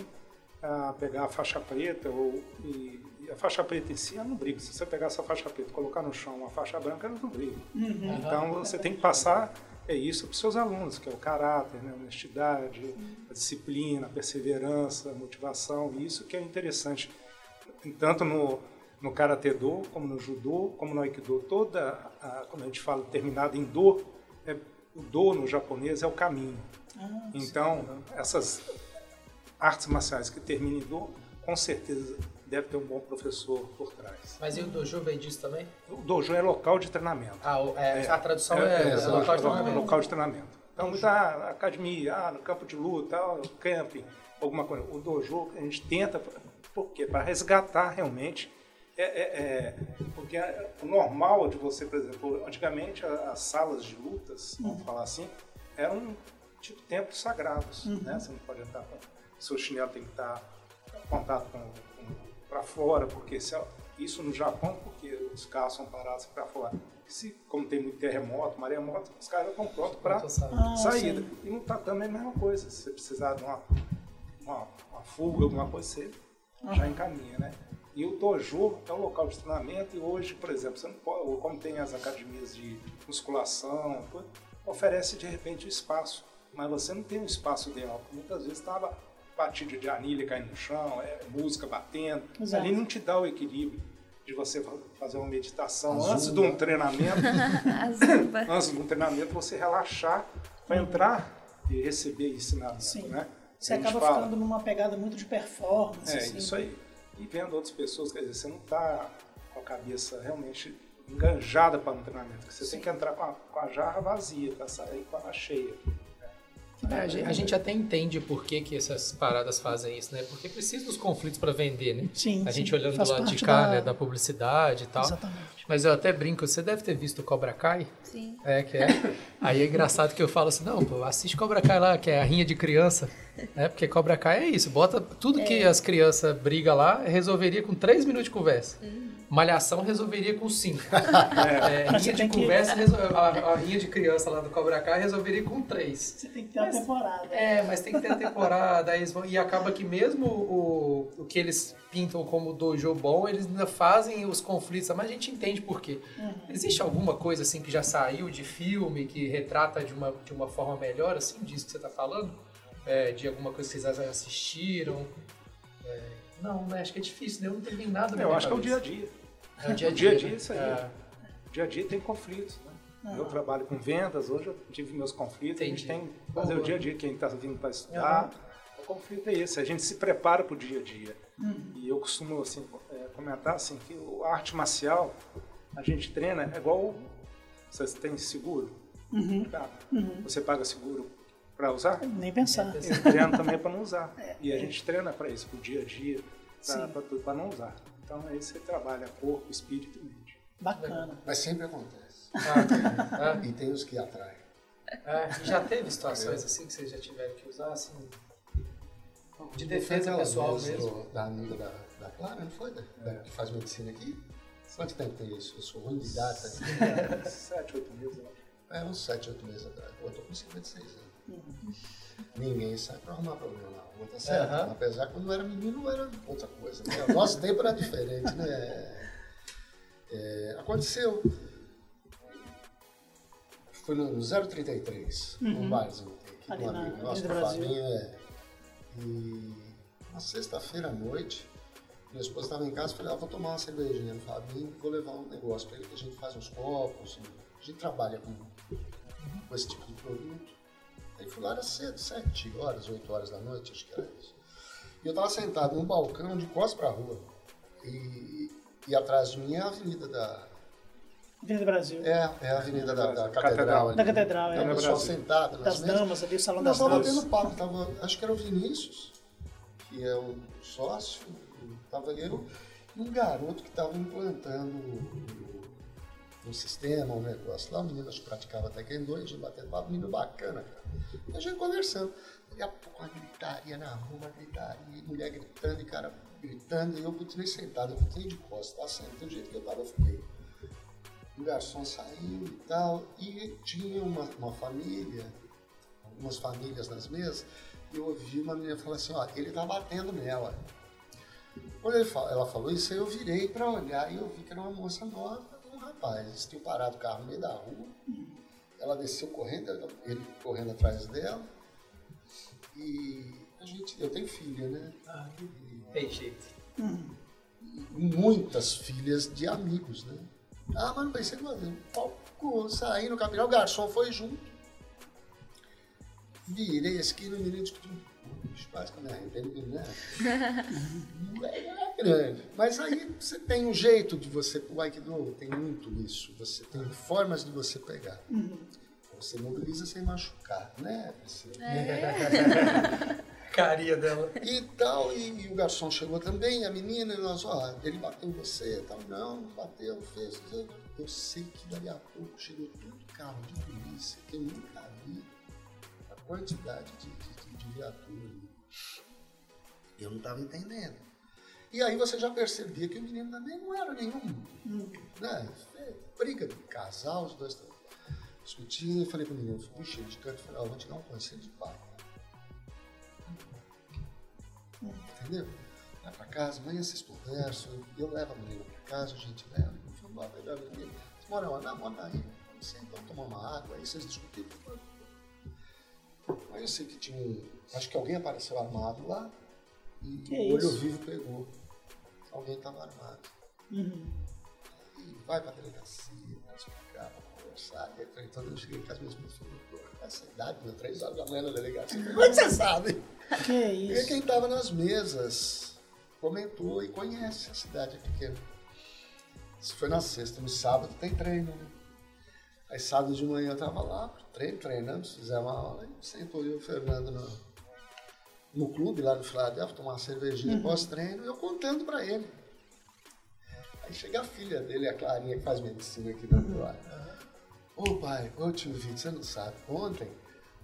a pegar a faixa preta ou e, e a faixa preta em si ela não briga. Se você pegar essa faixa preta e colocar no chão uma faixa branca, elas não brigam. Então você tem que passar é isso para os seus alunos, que é o caráter, né? a honestidade, a disciplina, a perseverança, a motivação, e isso que é interessante tanto no, no Karatê Do, como no Judô, como no Aikido, toda, a, quando a gente fala terminado em Do, é, o Do no japonês é o caminho. Então, essas artes marciais que terminam em Do, com certeza deve ter um bom professor por trás. Mas e o dojo vem disso também? O dojo é local de treinamento. Ah, o- é, a tradução é, É, é, é, local de treinamento. local de treinamento. Então, muita academia, ah, no campo de luta, ah, no camping, alguma coisa. O dojo, a gente tenta, por quê? Para resgatar realmente. É, é- é- porque é- o normal de você, por exemplo, antigamente as salas de lutas, vamos falar assim, eram tipo templos sagrados. Né? Você não pode entrar com. Seu chinelo tem que estar em contato com, para fora, porque se, isso no Japão, porque os carros são parados para fora. Se, como tem muito terremoto, maremoto, os caras estão prontos para. Ah, saída. sim. E no tatame é a mesma coisa. Se você precisar de uma, uma, uma fuga, alguma coisa, você já encaminha, né? E o dojo é um local de treinamento e hoje, por exemplo, você não pode, como tem as academias de musculação, oferece de repente espaço, mas você não tem um espaço ideal. Muitas vezes estava batido de anilha caindo no chão, é, música batendo, Exato. ali não te dá o equilíbrio de você fa- fazer uma meditação A antes de zumba. um treinamento zumba. antes do treinamento você relaxar para entrar e receber ensinamento, Sim. né? Você acaba fala, ficando numa pegada muito de performance. É, assim. isso aí. E vendo outras pessoas, quer dizer, você não está com a cabeça realmente enganjada para um treinamento, que você tem que entrar com a, com a jarra vazia para sair com a cheia. É, a, gente, a gente até entende por que, que essas paradas fazem isso, né? Porque precisa dos conflitos para vender, né? Sim, A gente sim. olhando do lado de cá, da- né? Da publicidade e tal. Exatamente. Mas eu até brinco, você deve ter visto o Cobra Kai. Sim. É, que é. Aí é engraçado que eu falo assim, não, pô, assiste Cobra Kai lá, que é a rinha de criança. Né? Porque Cobra Kai é isso, bota tudo que as crianças brigam lá, resolveria com três minutos de conversa. Malhação resolveria com cinco. É, Mas você rinha de que- conversa, resol- a, a rinha de criança lá do Cobra Kai resolveria com três. Você tem que ter uma temporada. É, mas tem que ter a temporada, aí eles vão, e acaba que mesmo o, o que eles pintam como dojo bom, eles ainda fazem os conflitos, mas a gente entende por quê. Existe alguma coisa assim que já saiu de filme, que retrata de uma, de uma forma melhor, assim, disso que você está falando? É, de alguma coisa que vocês já assistiram? É, não, né? Acho que é difícil, né? Eu não tenho nada na Eu acho que é o dia a dia. É o dia a O dia a dia, dia é né? isso aí. É. O dia a dia tem conflitos. Né? Eu trabalho com vendas, hoje eu tive meus conflitos, a gente Entendi. tem que fazer o Boa. dia a dia, quem está vindo para estudar. O conflito é esse, a gente se prepara para o dia a dia. E eu costumo assim, é, comentar assim, que o- a arte marcial, a gente treina, é igual vocês têm seguro. Tá? Você paga seguro para usar? Nem pensar. Eu treino também para não usar. E a gente treina para isso, para o dia a dia, para não usar. Então aí você trabalha corpo, espírito e mente. Bacana. Mas sempre acontece. Ah, E tem os que atraem. é, é. E já teve situações assim que vocês já tiveram que usar, assim? De defesa pessoal mesmo. Da amiga da, da Clara, não foi? Da, da- que faz medicina aqui? Quanto tempo tem isso? Eu sou ruim de data. Sete, oito meses. É, uns 7, 8 meses atrás. Pô, eu tô com 56 anos. Ninguém sai pra arrumar problema na rua, tá certo? Aham. Apesar que quando eu era menino era outra coisa. Né? O nosso tempo era diferente, né? É, aconteceu. Foi no 033, um barzinho que tem aqui, Ali na amigo Brasil. Fabinho, é. E uma sexta-feira à noite, minha esposa estava em casa e falei, ah, vou tomar uma cervejinha no Fabinho, vou levar um negócio para ele que a gente faz uns copos, a gente trabalha com, com esse tipo de produto. Aí fui lá, era cedo, 7 horas, 8 horas da noite, acho que era isso. E eu estava sentado num balcão de costas para a rua. E, e atrás de mim é a avenida da. Avenida Brasil. É, é a avenida da, da Catedral. catedral. ali. Da catedral, é. Tem o pessoal sentado nas Das mesas. damas ali, o salão das tava damas. tendo papo, tava, acho que era o Vinícius, que é o sócio, tava eu, e um garoto que estava implantando um, um sistema, um negócio lá, o menino acho que praticava taekwondo, a gente batendo papo, menino bacana, cara. E a gente conversando. Daqui a pouco uma gritaria na rua, uma gritaria, mulher gritando e cara gritando, e eu continuei sentado, eu fiquei de costas, tá sentado do jeito que eu tava, eu fiquei. O garçom saiu e tal, e tinha uma, uma família, algumas famílias nas mesas, e eu ouvi uma menina falar assim, ó, ele tá batendo nela. Quando ela falou isso, aí eu virei para olhar e eu vi que era uma moça nova e um rapaz. Eles tinham parado o carro no meio da rua, ela desceu correndo, ele correndo atrás dela, e a gente, eu tenho filha, né? E- Tem jeito. muitas filhas de amigos, né? Ah, mas não pensei duas vezes. Palco, saí no caminhão, o garçom foi junto. Virei a esquina, o menino quase que eu me arrependo, né? Não é grande. Mas aí você tem um jeito de você, o Aikido tem muito isso. Você tem formas de você pegar. Você mobiliza sem machucar, né, Priscila? Carinha dela. E tal, e, e o garçom chegou também, a menina, e nós, ó, ele bateu em você, tal, não, não bateu, fez. Eu sei que dali a pouco chegou tudo carro de polícia, que eu nunca vi a quantidade de, de, de, de viatura ali. Eu não estava entendendo. E aí você já percebia que o menino também não era nenhum, né, briga de casal, os dois estavam discutindo, eu falei pro menino, puxa, de canto, eu falei, ó, vou te dar um conselho de pai. Entendeu? Vai pra casa, amanhã vocês conversam, eu levo a menina pra casa, a gente leva, eu fui embora, melhor menina. Vocês moram lá, mora aí, não sei, então tomar uma água, aí vocês discutiram. Aí eu sei que tinha um. Acho que alguém apareceu armado lá e Que o olho isso? vivo pegou. Alguém estava armado. Uhum. E vai pra delegacia, vai pra conversar. E aí, então eu cheguei em casa mesmo e falei, essa idade, meu, três horas da manhã na delegacia. Como é que você sabe? Que E isso? quem estava nas mesas comentou e conhece a cidade é pequena. Isso foi na sexta, no sábado tem treino, né? Aí sábado de manhã eu tava lá, treino, treinando, fizemos uma aula, e sentou eu e o Fernando no, no clube lá no Filadélfia, tomar uma cervejinha pós-treino, e eu contando pra ele. Aí chega a filha dele, a Clarinha, que faz medicina aqui do lado. Ô pai, ô tio Vitor, você não sabe, ontem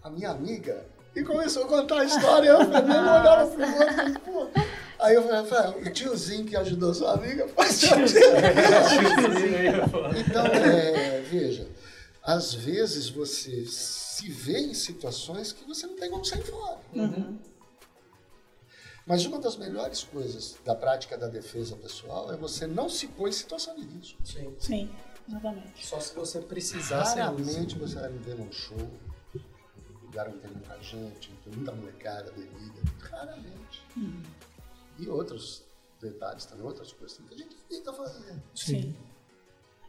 a minha amiga e começou a contar a história, eu olhava pro outro, pô. Aí eu falei, Rafael, o tiozinho que ajudou sua amiga foi seu tio. Então, é, veja, às vezes você se vê em situações que você não tem como sair fora. Mas uma das melhores coisas da prática da defesa pessoal é você não se pôr em situação de risco. Sim. Sim, exatamente. Só se você precisar. Raramente você vai me ver num show, lugar onde tem muita gente, tem muita molecada, bebida. Raramente. E outros detalhes também, outras coisas que a gente tenta fazer. Sim.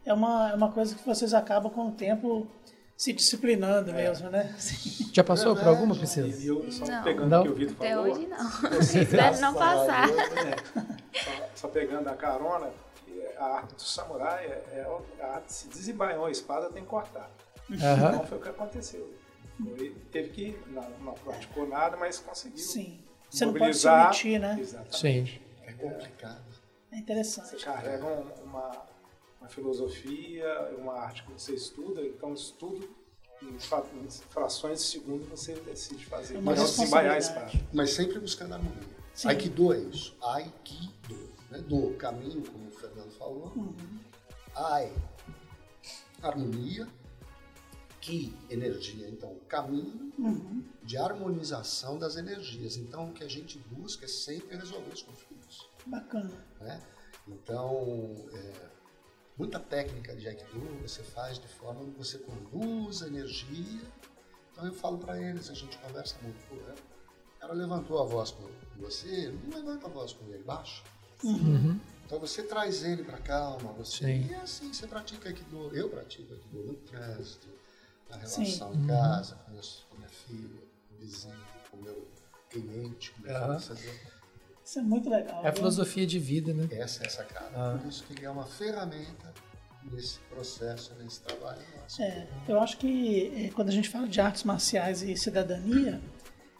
É uma, é uma coisa que vocês acabam com o tempo se disciplinando mesmo, né? Sim. Já passou por alguma, Priscila? E eu só Não. pegando Não? o que o Vitor Até falou. hoje não. Espero não passar. Só, só pegando a carona, a arte do samurai é, é a arte de se desembainhou a espada tem que cortar. Aham. Não foi o que aconteceu. Foi, teve que, não, não praticou nada, mas conseguiu. Sim. Você não pode se mobilizar. omitir, né? Exatamente. Sim. É complicado. É Você interessante. carrega um- uma, uma filosofia, uma arte que você estuda, então isso tudo em frações de segundo você decide fazer. Uma Melhor desembaiar a espada. Mas sempre buscando harmonia. Sim. Aikido é isso. Aikido. Né? Do caminho, como o Fernando falou. Ai, harmonia. Ki, energia. Então, caminho de harmonização das energias. Então, o que a gente busca é sempre resolver os conflitos. Bacana. né? Então, é, muita técnica de Aikido você faz de forma que você conduz a energia. Então eu falo para eles, a gente conversa muito. Pô, é, o cara levantou a voz com você, não levanta a voz com ele, baixa. Então você traz ele para calma, você Sim. e é assim você pratica Aikido. Eu pratico Aikido no trânsito, na Sim. relação em casa, com, meus, com minha filha, com o vizinho, com o meu cliente, com o meu fornecedor. Isso é muito legal. É a filosofia de vida, né? Essa é a sacada. Ah. Por isso que ele é uma ferramenta nesse processo, nesse trabalho nosso. É, eu acho que é, quando a gente fala de artes marciais e cidadania,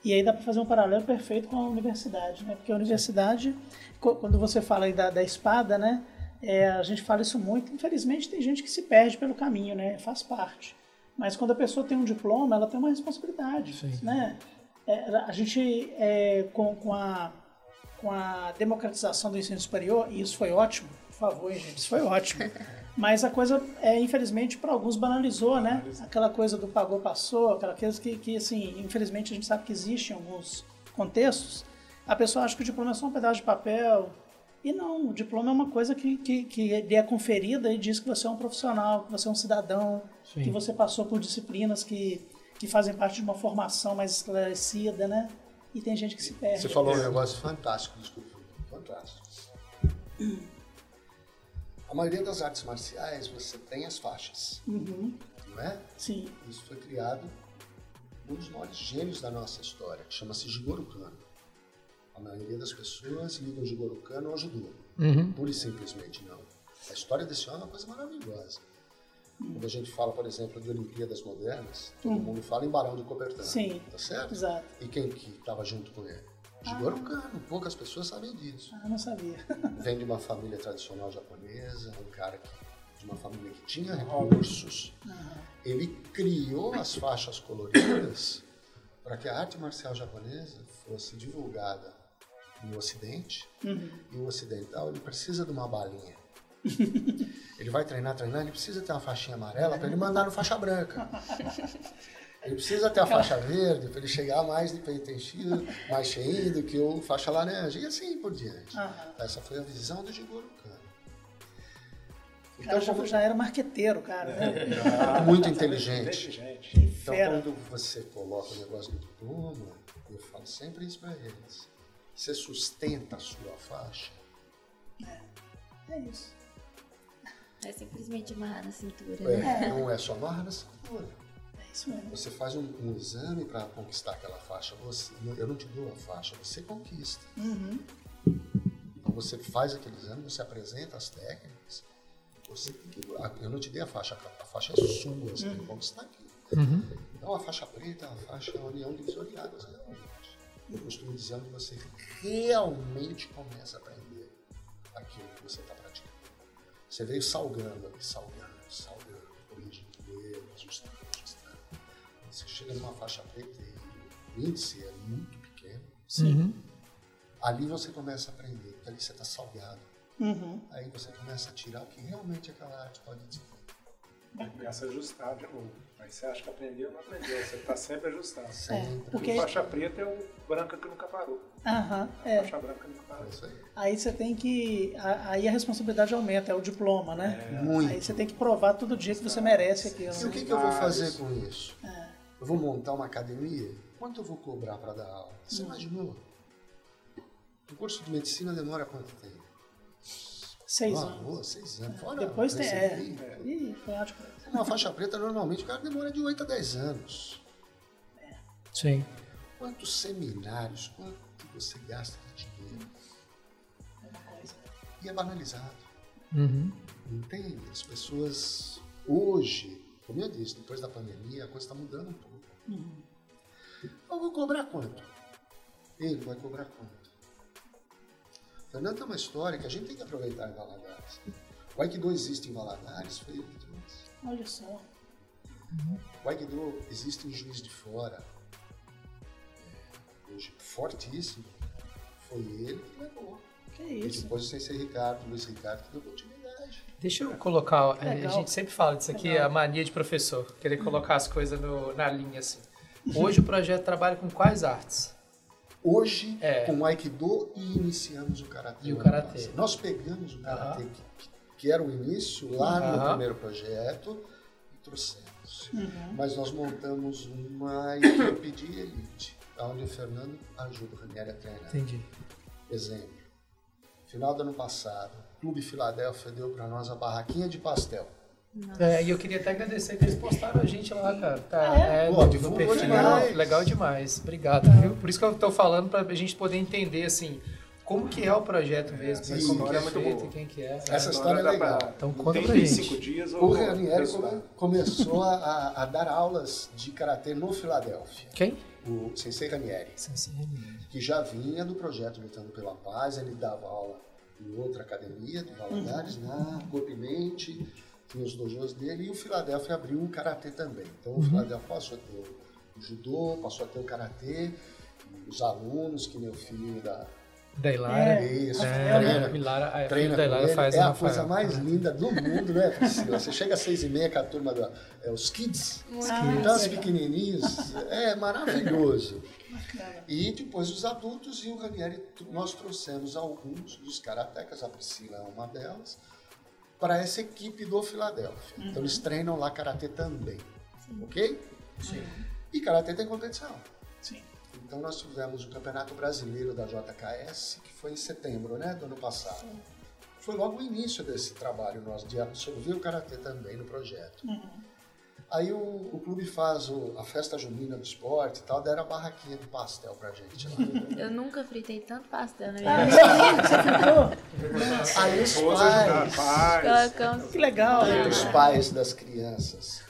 e aí dá para fazer um paralelo perfeito com a universidade, né? Porque a universidade, quando você fala aí da, da espada, né? é, a gente fala isso muito. Infelizmente tem gente que se perde pelo caminho, né? Faz parte. Mas quando a pessoa tem um diploma, ela tem uma responsabilidade, Sim. né? É, a gente é, com, com a com a democratização do ensino superior, e isso foi ótimo, por favor, gente, isso foi ótimo. Mas a coisa, é, infelizmente, para alguns banalizou, né? Aquela coisa do pagou, passou, aquela coisa que, que, assim, infelizmente a gente sabe que existe em alguns contextos. A pessoa acha que o diploma é só um pedaço de papel. E não, o diploma é uma coisa que, que, que lhe é conferida e diz que você é um profissional, que você é um cidadão, Sim. que você passou por disciplinas que, que fazem parte de uma formação mais esclarecida, né? E tem gente que se perde. Você falou um negócio fantástico, desculpa. Fantástico. A maioria das artes marciais você tem as faixas, Uhum, não é? sim. Isso foi criado por um dos maiores gênios da nossa história, que chama-se Jigoro Kano. A maioria das pessoas ligam Jigoro Kano ao judô. Uhum. Pura e simplesmente não. A história desse homem é uma coisa maravilhosa. Quando a gente fala, por exemplo, de Olimpíadas Modernas, todo mundo fala em Barão de Copertano. Sim. Tá certo? Exato. E quem que estava junto com ele? Jigoro Kano. Poucas pessoas sabem disso. Ah, não sabia. Vem de uma família tradicional japonesa, um cara que, de uma família que tinha recursos. Ele criou as faixas coloridas para que a arte marcial japonesa fosse divulgada no Ocidente. E o ocidental ele precisa de uma balinha. Ele vai treinar, treinar, ele precisa ter uma faixinha amarela para ele mandar no faixa branca. Ele precisa ter a faixa verde para ele chegar mais de peito enchido, mais cheio do que o faixa laranja, e assim por diante. Aham. Essa foi a visão do Jigoro Kano. O cara já, como- já era marqueteiro, cara. Né? muito inteligente. Inteligente. Então, quando você coloca o negócio no diploma, eu falo sempre isso para eles. Você sustenta a sua faixa, É isso. É simplesmente amarrar na cintura, é, né? não é só amarra na cintura. Isso mesmo. Você faz um, um exame para conquistar aquela faixa. Você, eu não te dou a faixa, você conquista. Uhum. Então você faz aquele exame, você apresenta as técnicas. Você tem que, eu não te dei a faixa, a faixa é sua, você tem que conquistar aqui. Então a faixa preta é uma faixa, é uma união águas, realmente. Eu costumo dizer onde você realmente começa a aprender aquilo que você está praticando. Você veio salgando ali, salgando, salgando, chega numa faixa preta e o índice é muito pequeno. Uhum. Ali você começa a aprender, porque ali você está salgado. Uhum. Aí você começa a tirar o que realmente aquela arte pode dizer. Aí começa a ajustar de novo. Aí você acha que aprendeu, não aprendeu. Você está sempre ajustando. Sempre. Porque- O faixa preta é o branca que nunca parou. Aham, é. Faixa branca nunca É parou. isso aí. Aí você tem que. a- Aí a responsabilidade aumenta, é o diploma, né? Muito. Aí você tem que provar todo dia que você merece aquilo. E o Né? que, que eu vou fazer com isso? Eu vou montar uma academia? Quanto eu vou cobrar para dar aula? Você imaginou? O curso de medicina demora quanto tempo? Seis Ah, anos. boa, seis anos. Fora Depois tem. É. Ih, foi ótimo. Uma faixa preta, normalmente, o cara demora de 8 a 10 anos. Sim. Quantos seminários, quanto você gasta de dinheiro? E é banalizado. Uhum. Entende? As pessoas hoje, como eu disse, depois da pandemia, a coisa está mudando um pouco. Eu vou cobrar quanto? Ele vai cobrar quanto? Fernando tem uma história que a gente tem que aproveitar em Valadares. O Aikido existe em Valadares, foi ele que trouxe. Olha só. O Aikido existe em Juiz de Fora, é, hoje fortíssimo, foi ele que levou. Que E isso. depois o Sensei Ricardo, Luiz Ricardo, que deu continuidade. Deixa eu colocar, a Legal. gente sempre fala disso aqui, Legal. a mania de professor, querer colocar as coisas no- na linha assim. Hoje o projeto trabalha com quais artes? Hoje, É. com o Aikido, e iniciamos o Karatê. E o no Karatê. Nós pegamos o Karatê, Aham. que, que era o início, lá no Aham. primeiro projeto, e trouxemos. Uhum. Mas nós montamos uma equipe de elite, onde o Fernando ajuda o Ranieri a treinar. Entendi. Exemplo, final do ano passado, Clube Filadélfia deu para nós a barraquinha de pastel. É, e eu queria até agradecer que eles postaram a gente lá, cara. Tá, É? é, Pô, no, no divulgou perfil. demais. Legal demais. Obrigado, viu? Por isso que eu tô falando pra gente poder entender, assim, como que é o projeto mesmo, essa né? como que história é é muito feito, quem que é. Essa história é legal. pra- Então conta pra 35 gente. dias O o Ranieri começou a, a- a dar aulas de Karatê no Filadélfia. Quem? O Sensei Ranieri. Sensei Ranieri. que já vinha do projeto Lutando pela Paz, ele dava aula em outra academia de Valadares, na Corpo e Mente, tinha os dojos dele, e o Filadélfia abriu um karatê também. Então o Filadélfia passou a ter o judô, passou a ter o karatê, os alunos, que o filho da Da Ilara. isso, É, treina, o Ilara, a treina da Ilara faz é a Rafael. coisa mais linda do mundo, né, Priscila? Você chega às seis e meia com a turma da, é, os kids, então os pequenininhos, é maravilhoso. E depois os adultos e o Ranieri, nós trouxemos alguns dos karatecas, a Priscila é uma delas, para essa equipe do Filadélfia. Então eles treinam lá karatê também, ok? Sim. E karatê tem competição. Sim. Então nós tivemos o Campeonato Brasileiro da JKS, que foi em setembro, né, do ano passado. Foi logo o início desse trabalho nosso de absorver o karatê também no projeto. Aí o, o clube faz o- a festa junina do esporte e tal, deram a barraquinha de pastel pra gente lá. Eu nunca fritei tanto pastel na Ah, minha isso vida. aí, você ficou? Aí os pais, pais. Colocamos Que legal. tanto né? os pais das crianças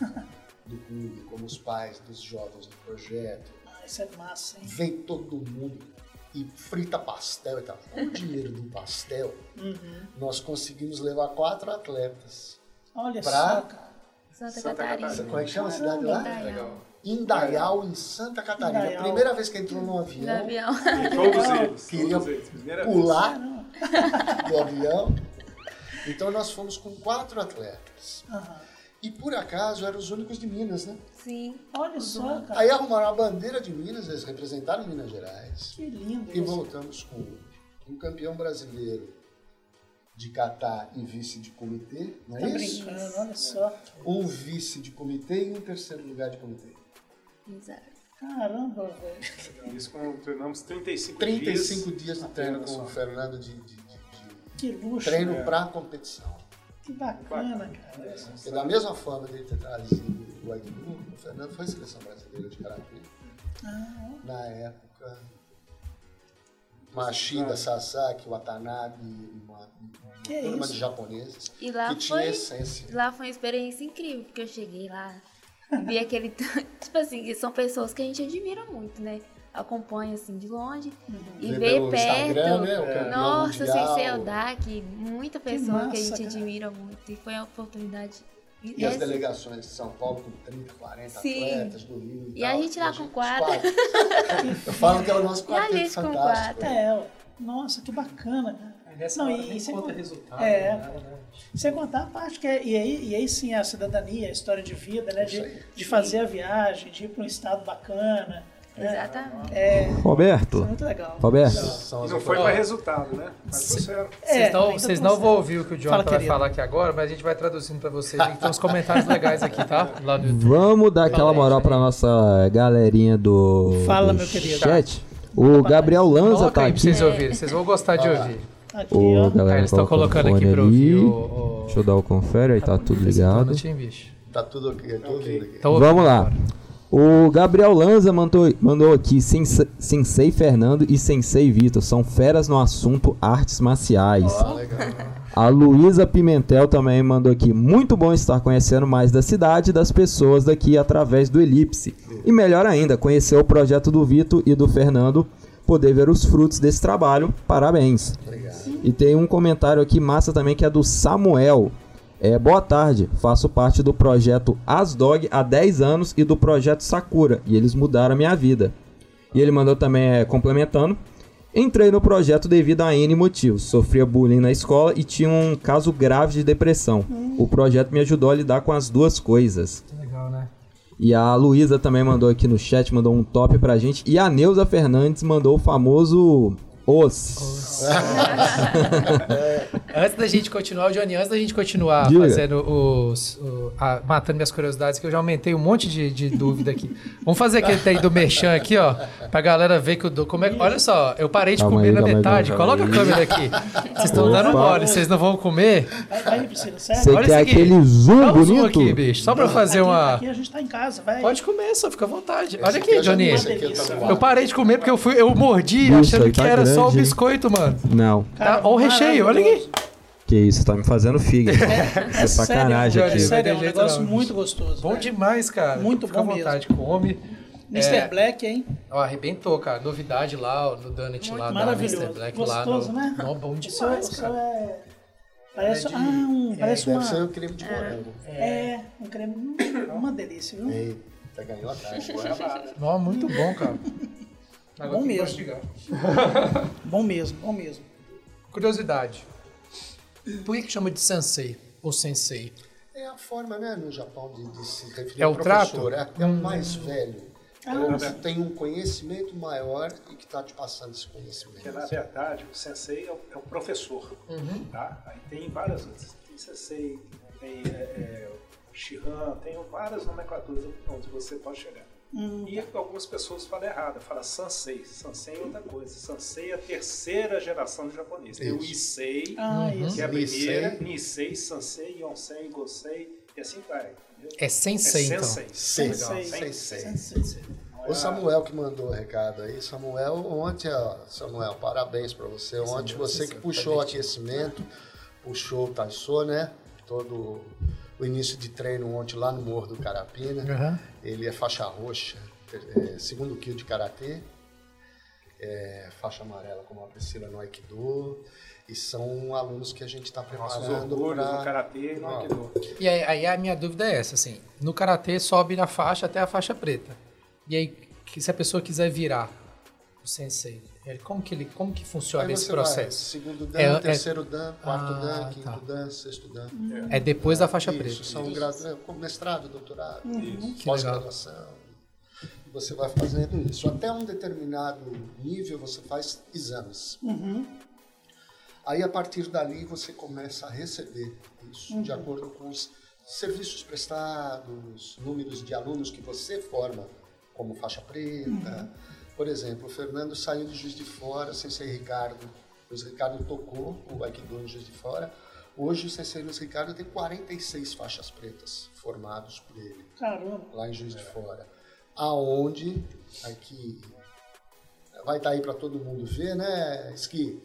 do clube, como os pais dos jovens do projeto, Ah, Isso é massa, hein? vem todo mundo e frita pastel e tal. Com o dinheiro do pastel, Uhum. nós conseguimos levar quatro atletas. Olha Pra- só, cara. Santa, Santa Catarina. Catarina. Como é que chama a cidade lá? Indaial. Indaial, em Santa Catarina. Indaial. Primeira vez que entrou no No avião, avião. E todos eles. Queria Todos eles. Primeira vez. pular do avião. Então nós fomos com quatro atletas. Aham. E por acaso eram os únicos de Minas, né? Sim. Olha só, cara. Aí arrumaram a bandeira de Minas, eles representaram Minas Gerais. Que lindo E isso. voltamos com um campeão brasileiro de Catar e vice de comitê, não é Tá isso? brincando, olha só. Um vice de comitê e um terceiro lugar de comitê. Exato. Caramba, velho. Isso com, treinamos 35, 35 dias. dias de treino com o. Fernando de, de- de- de Que luxo. treino É. para competição. Que bacana, cara. E da mesma forma dele ter trazido o Aikido, o Fernando foi seleção brasileira de karatê. Ah, Na época, Machida, Sasaki, Watanabe, uma, uma Que turma isso? de japoneses E lá que tinha foi- essência. Lá foi uma experiência incrível, porque eu cheguei lá, vi aquele. tanto- tipo assim, são pessoas que a gente admira muito, né? Acompanha assim de longe. E Vê ver perto. né, o Nossa, mundial. sem Eldak, muita pessoa que, a massa, gente cara. admira muito. E foi uma oportunidade. E as delegações de São Paulo com 30, 40 Sim. atletas do Rio. E a tal, gente lá com quatro. Eu falo que é o nosso E a quarteto gente com fantástico. quatro. É, nossa, que bacana, Nessa Não, e- e sem conta con- resultado, É. nada, né? Sem contar a parte que é. E aí, e aí sim a cidadania, a história de vida, né? De, de fazer a viagem, de ir para um estado bacana. Né? Exatamente. É, isso Roberto, é muito legal. Roberto, as não foi para resultado, né? Mas foi certo. É, Vocês não, vocês tá não vão ouvir o que o Jonathan Fala, vai falar aqui agora, mas a gente vai traduzindo pra vocês. Tem uns comentários legais aqui, tá? Lá YouTube. vamos dar aquela moral Jair. pra nossa galerinha do, Fala, do meu querido. chat. O Gabriel Lanza Coloca tá aí pra aqui. vocês ouvirem, vocês vão gostar de ouvir. Aqui. Aí galera, eles estão coloca o colocando aqui ali. ouvir o... o... Deixa eu dar o confere aí, tá tudo ligado. Tá tudo aqui, tudo aqui. Então, ouvindo Vamos lá. agora. O Gabriel Lanza mandou, mandou aqui, Sense- Sensei Fernando e Sensei Vitor são feras no assunto artes marciais. Legal. A Luísa Pimentel também mandou aqui, muito bom estar conhecendo mais da cidade e das pessoas daqui através do Elipse. E melhor ainda, conhecer o projeto do Vitor e do Fernando, poder ver os frutos desse trabalho, parabéns. Obrigado. E tem um comentário aqui massa também que é do Samuel. É, boa tarde, faço parte do projeto Asdog há 10 anos e do projeto Sakura, e eles mudaram a minha vida. E ele mandou também, é, complementando, entrei no projeto devido a N motivos, sofria bullying na escola e tinha um caso grave de depressão. O projeto me ajudou a lidar com as duas coisas. Legal, né? E a Luísa também mandou aqui no chat, mandou um top pra gente. E a Neuza Fernandes mandou o famoso os. Antes da gente continuar, o Johnny, antes da gente continuar Diga. fazendo os. o- a- matando minhas curiosidades, que eu já aumentei um monte de, de dúvida aqui. Vamos fazer aquele tem do Merchan aqui, ó. Pra galera ver que o. Como é, que- olha só, eu parei de Calma comer aí, na aí, metade. aí. Coloca a câmera aqui. Vocês estão dando mole, vocês não vão comer? Vai, vai, Priscila, sério. Você Olha quer isso aqui. aquele zoom Dá um zoom aqui, bicho. Só pra fazer aqui, uma. Aqui a gente tá em casa, vai. Pode comer, só fica à vontade. Olha Esse aqui, Johnny. esse aqui tá Eu parei de comer porque eu, fui, eu mordi Isso achando aí que tá era só o biscoito, mano. Não. Tá, ó o recheio, olha aqui. Que isso, tá me fazendo figa. É É sacanagem sério, aqui. É sério, é um negócio não. muito gostoso. Bom velho. demais, cara. Muito Fica à bom vontade, come. Mr. É. Black, hein? Ó, arrebentou, cara. Novidade lá ó, no Donut lá da. Mr. Black lá Gostoso, no... né? Não, bom demais, o seu cara. é... Parece, É de- ah, um, parece Deve uma... ser o creme de morango. É, um creme... hum, Uma delícia, viu? Eita, ganhou a caixa. Não, muito bom, cara. Agora Bom mesmo. mastigar. Bom mesmo, bom mesmo. Curiosidade. Por que, que chama de sensei ou sensei? É a forma, né, no Japão, de, de se referir É ao o trato? professor. É, é o mais velho. Ah, é tem um conhecimento maior e que está te passando esse conhecimento. Porque, na verdade, o sensei é o, é o professor, tá? Aí tem várias outras. Tem sensei, tem é, é, shihan, tem várias nomenclaturas onde você pode chegar. E algumas pessoas falam errado, falam sansei. Sansei é outra coisa. Sansei é a terceira geração de japonês. Tem o. Issei, Ah, que é a Nisei. primeira, Nisei, Sansei, Yonsei, Gosei, e assim vai. Entendeu? É sensei, então. sensei. Sensei. Sensei. Sensei. Sensei. O Samuel que mandou o recado aí. Samuel, ontem, ó, Samuel, parabéns para você. Ontem você que puxou o aquecimento, puxou o Taisô, né? Todo o início de treino ontem lá no Morro do Carapina. Aham. Ele é faixa roxa, é, segundo kill de karatê, é, faixa amarela como a Priscila no Aikido. E são alunos que a gente está Nossos preparando orgulhos no para. Karatê e no Aikido. E aí, aí a minha dúvida é essa, assim. No Karatê sobe na faixa até a faixa preta. E aí, se a pessoa quiser virar o sensei, como que, ele, como que funciona esse você vai, processo? segundo dan, É- é- terceiro dan, quarto Ah, dan, quinto tá. dan, sexto dan. É depois da faixa Isso, preta. são graus, é, como mestrado, doutorado, Que pós-graduação. E Você vai fazendo isso. Até um determinado nível você faz exames. Aí a partir dali você começa a receber isso de acordo com os serviços prestados, números de alunos que você forma como faixa preta. Por exemplo, o Fernando saiu de Juiz de Fora, sem ser Ricardo. Luiz Ricardo tocou o Aikido em Juiz de Fora. Hoje o Sensei Luiz Ricardo tem 46 faixas pretas formados por ele Caramba. lá em Juiz de Fora. Aonde, aqui, vai estar aí para todo mundo ver, né, Esqui?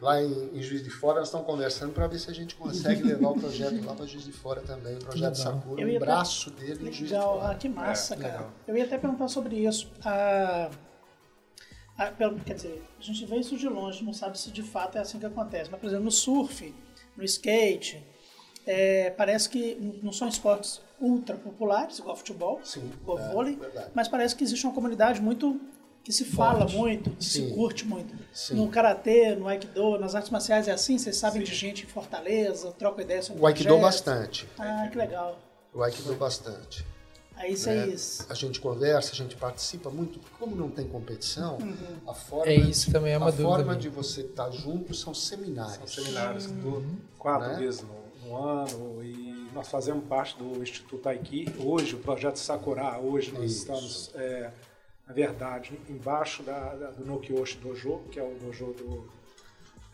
Lá em, em Juiz de Fora, nós estamos conversando para ver se a gente consegue levar o projeto lá para Juiz de Fora também, o projeto Sakura, um braço dele em Juiz de Fora. ah, que massa, É, cara. legal. Eu ia até perguntar sobre isso. Ah, ah, pelo- quer dizer, a gente vê isso de longe, não sabe se de fato é assim que acontece. Mas, por exemplo, no surf, no skate, é, parece que não são esportes ultra populares, igual futebol, Sim, igual é, vôlei, verdade. mas parece que existe uma comunidade muito que se fala muito, que se Sim. curte muito. Sim. No karatê, no aikido, nas artes marciais é assim, vocês sabem de gente em Fortaleza, troca ideia sobre O Aikido projetos. bastante. Ah, que legal. O Aikido bastante. Aí vocês A gente conversa, a gente participa muito, porque como não tem competição, a forma, É, isso também é uma a dúvida forma minha. de você estar junto são seminários. São seminários do, quatro Né? vezes no, no ano e nós fazemos parte do Instituto Aiki. Hoje, o projeto Sakura, hoje nós Isso. estamos, é, na verdade, embaixo da, da- do Nokyoshi Dojo, que é o dojo do,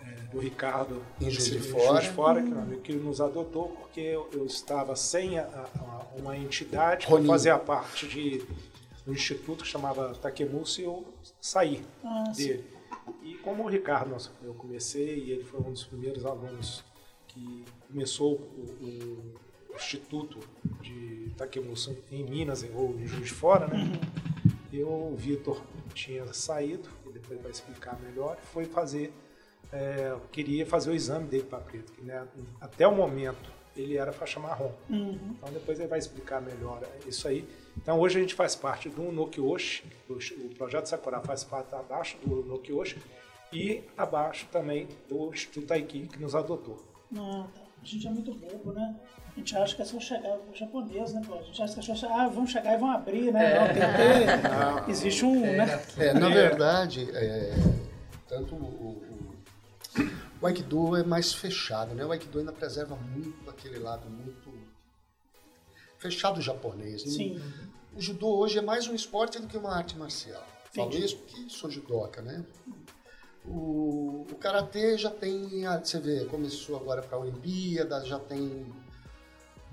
é, do Ricardo Em Juiz de Fora. que, é um amigo que nos adotou porque eu, eu estava sem a- a- uma entidade que fazia parte de um instituto que chamava Takemusi e eu saí Ah, sim. dele. E como o Ricardo, nós- eu comecei e ele foi um dos primeiros alunos que começou o, o Instituto de Takemusa em Minas ou em Juiz de Fora, né? Eu, o Vitor tinha saído, e depois vai explicar melhor, foi fazer, é, queria fazer o exame dele para preto, que né, até o momento ele era faixa marrom. Uhum. Então depois ele vai explicar melhor isso aí. Então hoje a gente faz parte do Nokioshi, o, o projeto Sakura faz parte abaixo do Nokioshi e abaixo também do Instituto Taiki que nos adotou. Ah, tá. A gente é muito bobo, né? A gente acha que é só chegar, o japonês, né, pô? A gente acha que é só chegar, ah, vão chegar e vão abrir, né? Não, tem que ter, existe um, né? É, na verdade, é, tanto o, o, o Aikido é mais fechado, né? O Aikido ainda preserva muito aquele lado muito fechado japonês. Sim. O judô hoje é mais um esporte do que uma arte marcial. Falo isso porque sou judoca, né? O, o karatê já tem, ah, você vê, começou agora para a Olimpíada, já tem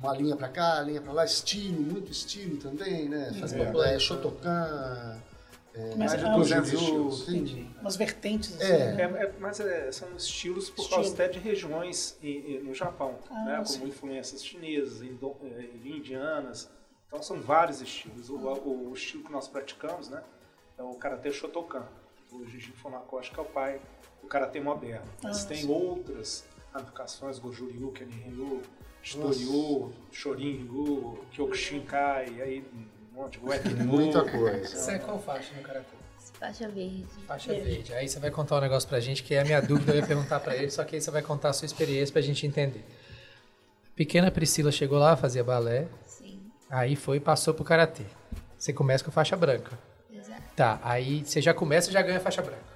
uma linha para cá, linha para lá, estilo, muito estilo também, né? Faz é. Shotokan, é, Mas, Mais de ah, 200 Jiu-Jitsu, estilos. Entendi. Umas vertentes, assim, É. né? É, é, mas é, são estilos por Estilo. causa até de regiões em- em- no Japão, Ah, né, como influências chinesas, indo, eh, indianas. Então são vários estilos. O, o- o estilo que nós praticamos né, é o Karatê Shotokan. O Jiji Funako acho que é o pai do Karatê moderno. Mas Ah, tem sim. outras ramificações, Gojuryu, Kenin-ryu, Shitoryu, Shorin-ryu, Kyokushinkai, aí um monte, Uekido. muita coisa. Você é qual faixa no Karatê? Faixa verde. Faixa verde. Aí você vai contar um negócio pra gente que é a minha dúvida, eu ia perguntar pra ele, só que aí você vai contar a sua experiência pra gente entender. Pequena Priscila chegou lá, fazia balé, Sim, aí foi e passou pro Karatê. Você começa com faixa branca. exato. Tá, aí você já começa e já ganha faixa branca.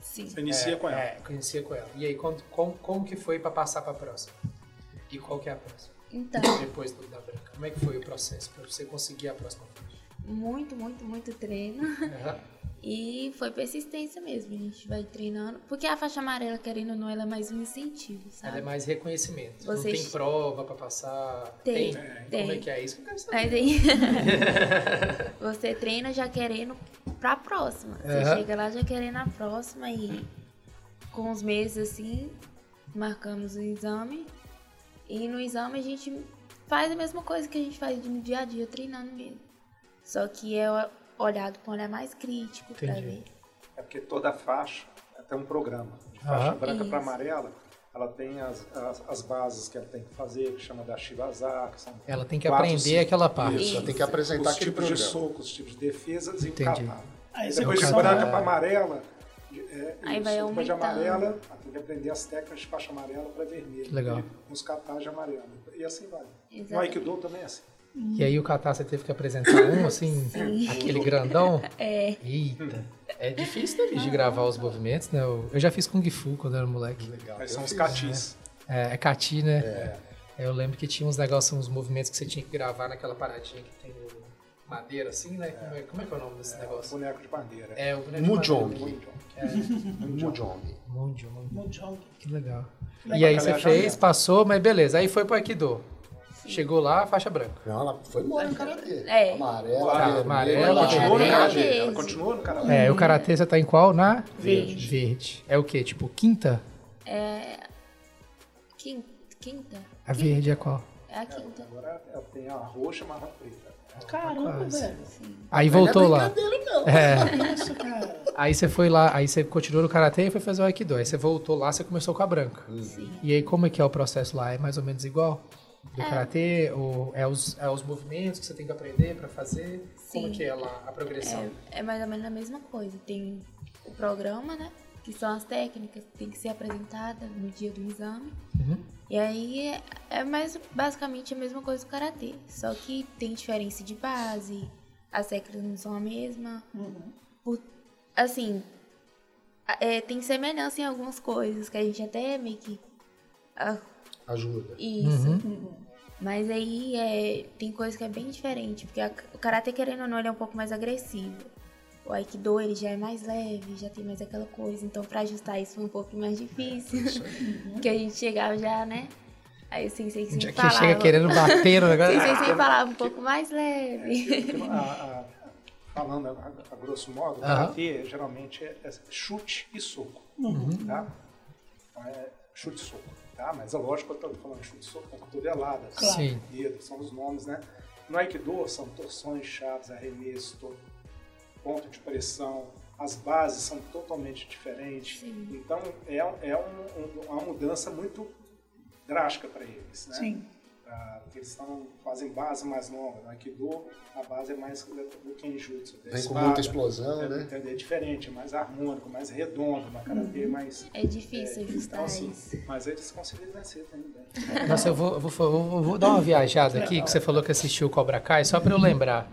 Sim. Você inicia com ela. É, conhecia com ela. E aí, como, como, como que foi pra passar pra próxima? E qual que é a próxima? Então, Depois do da branca. Como é que foi o processo pra você conseguir a próxima faixa? muito, muito, muito treino. Aham. E foi persistência mesmo. A gente vai treinando. Porque a faixa amarela, querendo ou não, ela é mais um incentivo, sabe? Ela é mais reconhecimento. Não Vocês- tem prova pra passar? Tem, Como tem. é que é isso? que eu quero saber. Mas aí, você treina já querendo pra próxima. Você Aham. chega lá já querendo a próxima e com os meses assim, marcamos o exame. E no exame a gente faz a mesma coisa que a gente faz no dia a dia, treinando mesmo. Só que é olhado com um olhar mais crítico pra Entendi. ver. É porque toda faixa tem um programa. De faixa branca para amarela, ela tem as, as, as bases que ela tem que fazer, que chama da Shivazar, que são Ela tem que quatro, aprender cinco- aquela parte. Isso, tem que apresentar os aquele tipos de programa. soco, os tipos de defesas e Entendi. o. Aí Aí você depois de branca para amarela, de- é, Aí isso, vai depois de aumentando. amarela, ela tem que aprender as técnicas de faixa amarela para vermelho. Legal. Uns katas de amarelo. E assim vai. No Exatamente. Aikido também é assim. E aí o Catar você teve que apresentar um, assim, aquele grandão? É. Eita. É difícil, né, bicho, de gravar os movimentos, né? Eu, eu já fiz Kung Fu quando eu era moleque. Legal. Mas são os fiz, katis. É, é Cati, né? Eu lembro que tinha uns negócios, uns movimentos que você tinha que gravar naquela paradinha que tem o madeira, assim, né? Como é, como é que é o nome desse negócio? Boneco de madeira. É o boneco de Mujong. madeira. Mujong. Mundial, Mundial. Mujong. Que legal. E aí você Galera, fez, passou, mas beleza. Aí foi pro Aikido. Chegou lá, faixa branca. Não, ela foi embora no karatê. É. Amarela, Tá, Ela continuou no É, karatê. verde. Ela continua no karatê. É, o Karatê você tá em qual? Na? Verde. Verde. É o quê? Tipo, quinta? É. quin- Quinta? A verde é qual? É a quinta. Agora ela tem a roxa, marrom preta. Caramba, Quase. velho. Aí voltou Não é lá. brincadeira, não. É. Isso, cara. Aí você foi lá, aí você continuou no Karatê e foi fazer o Aikido. Aí você voltou lá, você começou com a branca. Sim. E aí como é que é o processo lá? É mais ou menos igual? Do É. Karatê? Ou é os, é os movimentos que você tem que aprender pra fazer? Como Sim. que é lá a progressão? É, é mais ou menos a mesma coisa. Tem o programa, né? Que são as técnicas que tem que ser apresentadas no dia do exame. Uhum. E aí é, é mais basicamente a mesma coisa do karatê. Só que tem diferença de base, as técnicas não são a mesma. Por- assim, é, tem semelhança em algumas coisas que a gente até meio que. ah, Ajuda. isso. Uhum. Mas aí é, tem coisa que é bem diferente, porque a- o karatê, querendo ou não, ele é um pouco mais agressivo. O aikido, ele já é mais leve, já tem mais aquela coisa. Então, pra ajustar isso foi um pouco mais difícil. Porque a gente chegava já, né? Aí o sensei sempre Já que chega querendo bater no negócio. sensei sempre falava um pouco mais leve. A- a- falando a, a grosso modo, o Aham. karatê geralmente é, é chute e soco. Tá? Então é chute e soco. Tá? Mas é lógico que eu estou falando chute e soco com cotovelada, Claro. Sim. dedo, são os nomes, né? No Aikido são torções, chaves, arremesso, ponto de pressão, as bases são totalmente diferentes. Sim. Então é, é um- um- uma mudança muito drástica para eles, né? Sim. Eles tão, fazem base mais longa. No Aikido, a base é mais do Kenjutsu. Vem com espada. muita explosão, É, né? entendeu? É diferente, é mais harmônico, mais redondo. Na Karatê é mais... É difícil É, ajustar então, assim, isso. Mas eles conseguiram vencer também. Nossa, eu vou, vou, vou- vou dar uma viajada aqui, que você falou que assistiu o Cobra Kai, só pra eu lembrar.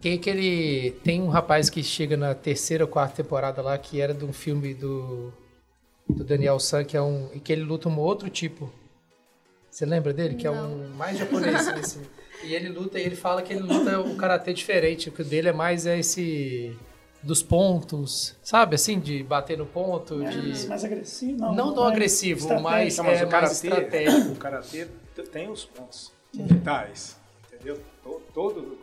Tem aquele. Tem um rapaz que chega na terceira ou quarta temporada lá, que era de um filme do. do Daniel San, que é um. e que ele luta um outro tipo. Você lembra dele? Que é um mais japonês nesse. E ele luta, e ele fala que ele luta o karatê diferente, que o dele é mais é esse. dos pontos, sabe? Assim, de bater no ponto, de. Mais agressivo? Não, Não tão é agressivo, mas- Não, mas é o mais karatê, estratégico. o karatê tem os pontos vitais, entendeu? To- Todo,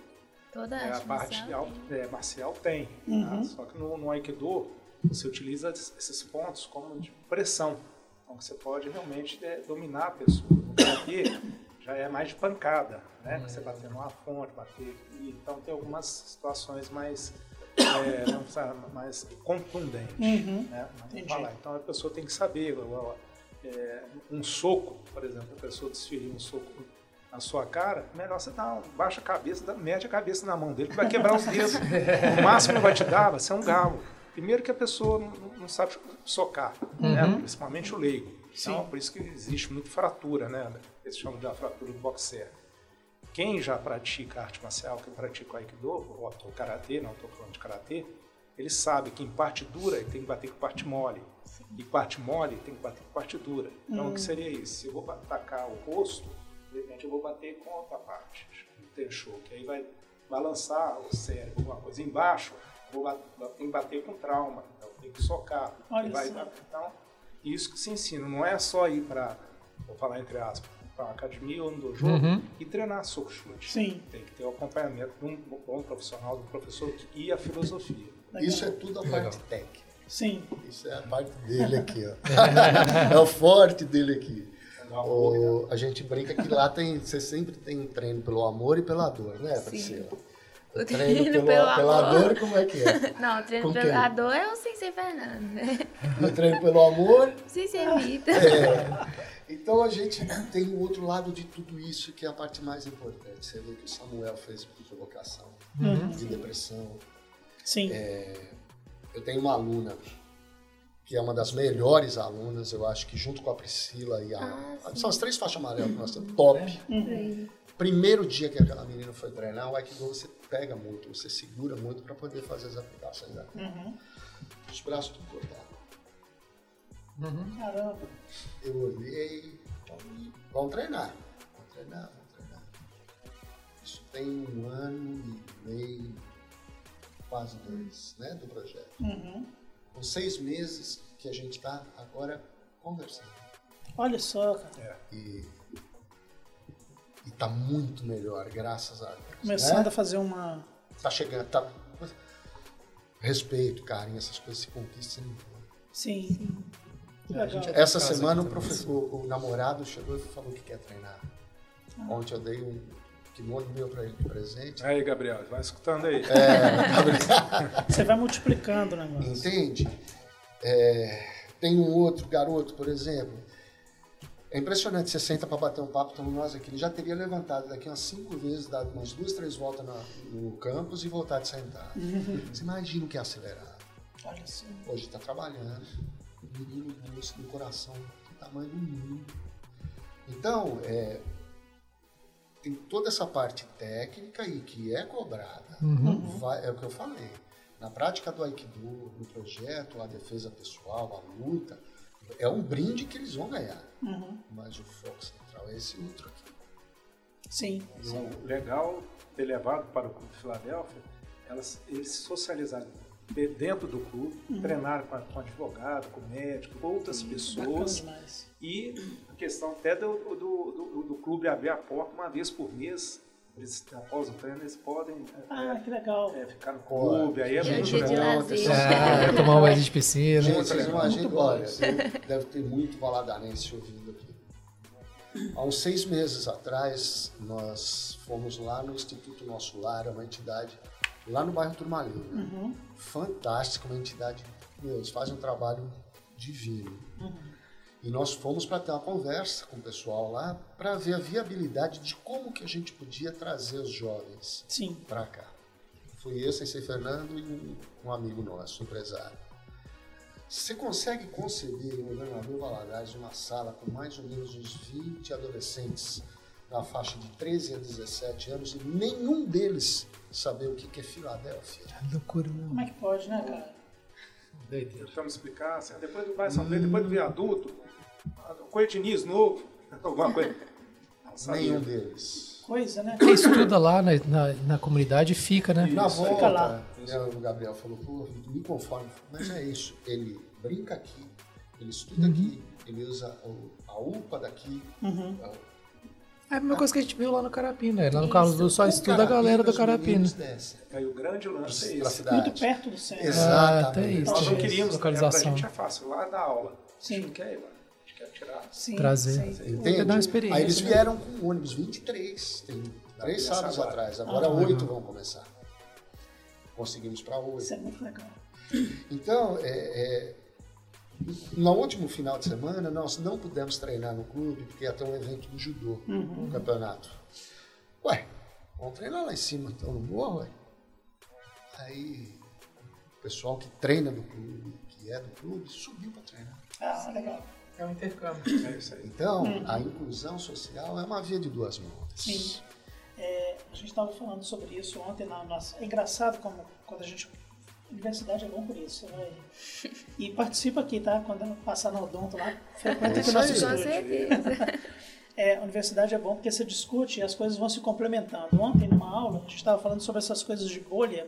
Toda é, a arte parte marcial é, marcial tem, tá? só que no, no Aikido você utiliza es- esses pontos como de pressão, então você pode realmente é, dominar a pessoa. No karatê já é mais de pancada, né? Você bater numa fonte, bater então tem algumas situações mais é, não precisa- mais contundentes, Uhum. né? Vamos falar. Então a pessoa tem que saber, é, um soco, por exemplo, a pessoa desferir um soco na sua cara, melhor você dar um, baixa a cabeça, mete a cabeça na mão dele, que vai quebrar os dedos. O máximo que vai te dar vai ser um galo. Primeiro que a pessoa não, sabe socar, né? principalmente o leigo. Então, por isso que existe muita fratura, né? Eles chamam de fratura do boxer. Quem já pratica arte marcial, quem pratica o Aikido, ou o Karatê, não estou falando de Karatê, ele sabe que em parte dura ele tem que bater com parte mole. E parte mole tem que bater com parte dura. Então o que seria isso? Se eu vou atacar o rosto, de repente eu vou bater com outra parte, o tenshou, que aí vai balançar o cérebro, alguma coisa. Embaixo, vou tem que bater com trauma, então tem que socar. Olha vai- só. então, isso que se ensina, não é só ir para, vou falar entre aspas, para uma academia ou um dojo Uhum. e treinar soco chute. Sim. Tem que ter o acompanhamento de um bom profissional, do professor e a filosofia. Legal. Isso é tudo a parte técnica. Sim. Isso é a parte dele aqui, ó. é o forte dele aqui. O- a gente brinca que lá tem, você sempre tem um treino pelo amor e pela dor, né, Priscila? O Treino treino pelo, pelo pela amor. dor, como é que é? Não, o treino Com pelo quem? a dor é o Sensei Fernando, né? O treino pelo amor. Sensei Vitor. É. Então a gente tem o outro lado de tudo isso, que é a parte mais importante. Você vê que o Samuel fez por provocação, de depressão. Sim. Eu tenho uma aluna que é uma das melhores alunas, eu acho que junto com a Priscila e a. Ah, são as três faixas amarelas que nós temos, top. Primeiro dia que aquela menina foi treinar, o Aikido você pega muito, você segura muito para poder fazer as aplicações dela. Os braços tudo cortados. Caramba. Eu olhei, falei, vamos treinar, vamos treinar, vamos treinar. Isso tem um ano e meio, quase dois, né, do projeto. Uhum. Com seis meses que a gente está agora conversando. Olha só, cara. E está muito melhor, graças a Deus. Começando né? a fazer uma. Tá chegando, tá... Respeito, carinho, essas coisas se conquistam. Sim. A legal. gente- Essa semana o, professor, o namorado chegou e falou que quer treinar. Ah. Ontem eu dei um kimono meu para ele de presente. Aí, Gabriel, vai escutando aí. Você vai multiplicando o negócio. Entende? É, tem um outro garoto, por exemplo. É impressionante, você senta para bater um papo, estamos nós aqui. Ele já teria levantado daqui umas cinco vezes, dado umas duas, três voltas na- no campus e voltado a sentar. Você imagina o que é acelerar. Olha só. Hoje está trabalhando. Menino doce do coração do tamanho do mundo. Então, é, tem toda essa parte técnica e que é cobrada. Vai- é o que eu falei. Na prática do Aikido, no projeto, a defesa pessoal, a luta, é um brinde que eles vão ganhar. Uhum. Mas o foco central é esse outro aqui. Sim. E o legal ter levado para o Clube de Filadélfia, elas, eles se socializaram de- dentro do clube, treinaram com, com advogado, com médico, com outras Bacana pessoas. E a questão até do, do, do, do clube abrir a porta uma vez por mês. Eles, após o treino, eles podem é, Ah, que legal. é, ficar no clube. Aí é é muito legal. lazer. Ah, tomar um banho de piscina. Gente, vocês imaginam, olha, deve ter muito valadarense ouvindo aqui. Há uns seis meses atrás, nós fomos lá no Instituto Nosso Lar, é uma entidade lá no bairro Turmalina. Fantástica, uma entidade, meu, eles fazem um trabalho divino. E nós fomos para ter uma conversa com o pessoal lá para ver a viabilidade de como que a gente podia trazer os jovens Sim. para cá. Fui eu, Sensei Fernando e um, amigo nosso, um empresário. Você consegue conceber em Governador Valadares uma sala com mais ou menos uns 20 adolescentes na faixa de 13 a 17 anos e nenhum deles saber o que que é Filadélfia? Loucura, não. Como é que pode, né, cara? Doideira. Tentamos explicar, assim, depois do Bairro São Pedro, depois do viaduto, Coetiniz novo, alguma coisa. Não. Nenhum deles. Coisa, né? Quem estuda lá na, na, na comunidade fica, né? Na Fica volta, lá. né, o Gabriel falou, pô, me conforme. Mas é isso, ele brinca aqui, ele estuda aqui, ele usa a UPA daqui. Uhum. É a mesma coisa que a gente viu lá no Carapina. Lá no. Carlos do só estuda a galera do Carapina. Aí o grande lance é esse. cidade. Muito perto do centro. Exatamente. Ah, tem isso. Nós não queríamos, Localização. é, pra gente é fácil, lá da aula. Sim. A gente não quer ir lá, a gente quer tirar. Sim, Trazer. sim. Entende? dar uma experiência, Aí eles né? vieram com ônibus 23, tem três sábados agora. atrás. Agora Ah. oito vão começar. Conseguimos para oito. Isso é muito legal. Então, é, é, no último final de semana, nós não pudemos treinar no clube, porque ia ter um evento do judô, Uhum. um campeonato. Ué, vamos treinar lá em cima, então, no morro, ué. Aí, o pessoal que treina do clube, que é do clube, subiu para treinar. Ah, legal. É um intercâmbio. É isso aí. Então, a inclusão social é uma via de duas mãos. Sim. É, a gente estava falando sobre isso ontem na nossa. É engraçado como quando a gente. Universidade é bom por isso. Vai. E participa aqui, tá? Quando eu passar no Odonto lá, frequenta aqui o nosso É estúdio. certeza. É, a universidade é bom porque você discute e as coisas vão se complementando. Ontem, numa aula, a gente estava falando sobre essas coisas de bolha.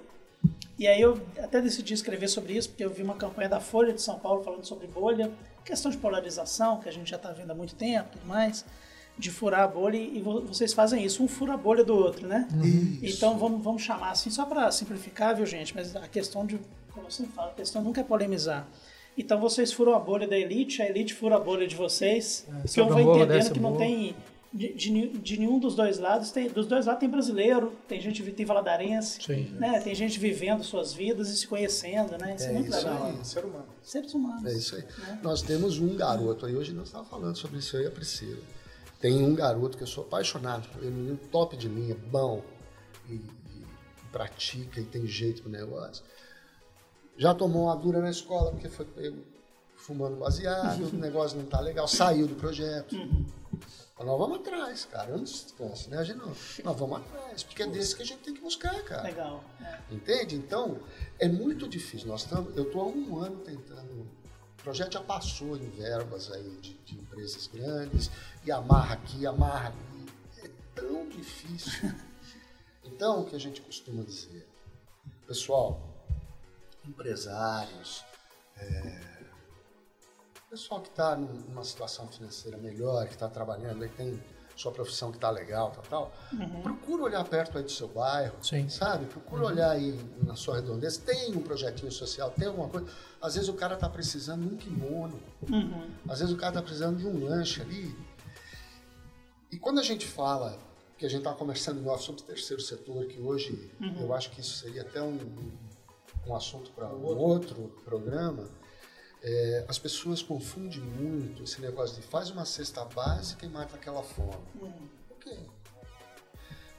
E aí eu até decidi escrever sobre isso, porque eu vi uma campanha da Folha de São Paulo falando sobre bolha, questão de polarização, que a gente já está vendo há muito tempo e tudo mais, de furar a bolha, e vo- vocês fazem isso, um fura a bolha do outro, né? Então vamos, vamos chamar assim, só para simplificar, viu gente? Mas a questão de, como eu sempre falo, a questão nunca é polemizar. Então vocês furam a bolha da elite, a elite fura a bolha de vocês, porque eu sobe vou entendendo que não tem de, de de nenhum dos dois lados tem dos dois lados tem brasileiro tem gente tem valadarense Sim. né tem gente vivendo suas vidas e se conhecendo né isso é, É muito isso legal aí. Ser humano. seres humanos É isso aí. Nós temos um garoto aí, hoje nós estávamos falando sobre isso aí, a Priscila. Tem um garoto que eu sou apaixonado por ele, um menino top de linha, bom, e, e pratica e tem jeito pro negócio. Já tomou uma dura na escola porque foi pego fumando baseado, o negócio não tá legal, saiu do projeto. Mas nós vamos atrás, cara, eu não descanso, né? A gente não, nós vamos atrás, porque é desse que a gente tem que buscar, cara. legal é. Entende? Então, é muito difícil. Nós estamos, eu estou há um ano tentando. O projeto já passou em verbas aí de, de empresas grandes, e amarra aqui, amarra ali. É tão difícil. Então, o que a gente costuma dizer? Pessoal, empresários, é, pessoal que está numa situação financeira melhor, que está trabalhando, que tem sua profissão que está legal, tal, tal, procura olhar perto aí do seu bairro, Sim. sabe? Procura olhar aí na sua redondeza. Tem um projetinho social, tem alguma coisa. Às vezes o cara está precisando de um kimono, Uhum. às vezes o cara está precisando de um lanche ali. E quando a gente fala que a gente está conversando em off sobre o terceiro setor, que hoje eu acho que isso seria até um, um assunto para um outro programa, é, as pessoas confundem muito esse negócio de faz uma cesta básica e mata aquela fome. Ok.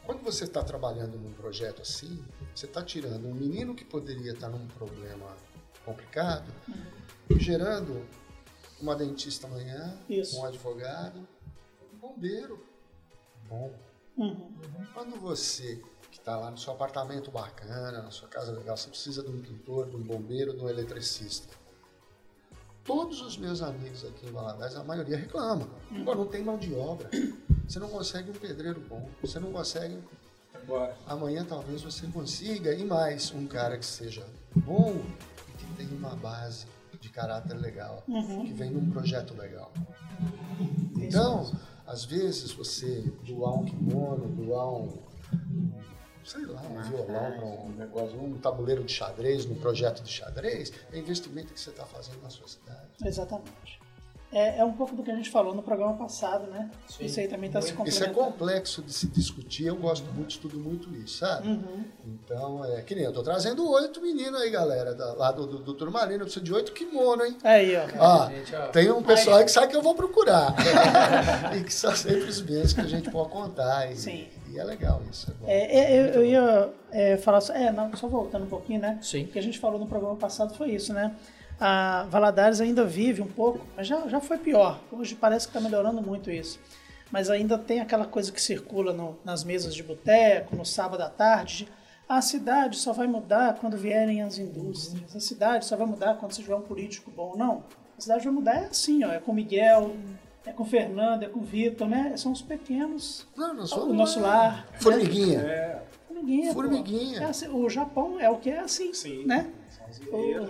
Quando você está trabalhando num projeto assim, você está tirando um menino que poderia estar num problema complicado, gerando uma dentista amanhã, Isso. um advogado, um bombeiro. Bom. Uhum. Quando você que está lá no seu apartamento bacana, na sua casa legal, você precisa de um pintor, de um bombeiro, de um eletricista. Todos os meus amigos aqui em Valadares, a maioria reclama. Pô, não tem mão de obra. Você não consegue um pedreiro bom. Você não consegue. Agora, Amanhã talvez você consiga. E mais, um cara que seja bom e que tenha uma base de caráter legal. Que vem num projeto legal. Então, às vezes você doar um kimono, doar um, sei lá, um violão um negócio, um tabuleiro de xadrez, num projeto de xadrez, é investimento que você está fazendo na sua cidade. exatamente É, é um pouco do que a gente falou no programa passado, né? Sim. Isso aí também está se Isso é complexo de se discutir, eu gosto muito, estudo muito isso, sabe? Uhum. Então, é que nem eu tô trazendo oito meninos aí, galera, da- lá do, do, do Turmalina, eu preciso de oito kimono, hein? Aí, ó. Ó, Gente, ó. tem um pessoal aí que sabe que eu vou procurar. e que são sempre os mesmos que a gente pode contar. E, Sim. e é legal isso. É. É, é, eu, eu ia é, falar só, é, não, só voltando um pouquinho, né? Sim. O que a gente falou no programa passado foi isso, né? A Valadares ainda vive um pouco, mas já, já foi pior. Hoje parece que está melhorando muito isso. Mas ainda tem aquela coisa que circula no- nas mesas de boteco, no sábado à tarde. de, A cidade só vai mudar quando vierem as indústrias. A cidade só vai mudar quando se tiver um político bom. Não. A cidade vai mudar é assim, ó. É com o Miguel, é com o Fernando, é com o Vitor, né? São os pequenos. Não, nós O somos nosso lar. Formiguinha. É, Formiguinha. Formiguinha. É assim, o Japão é o que é assim, sim. né? Guerreiros.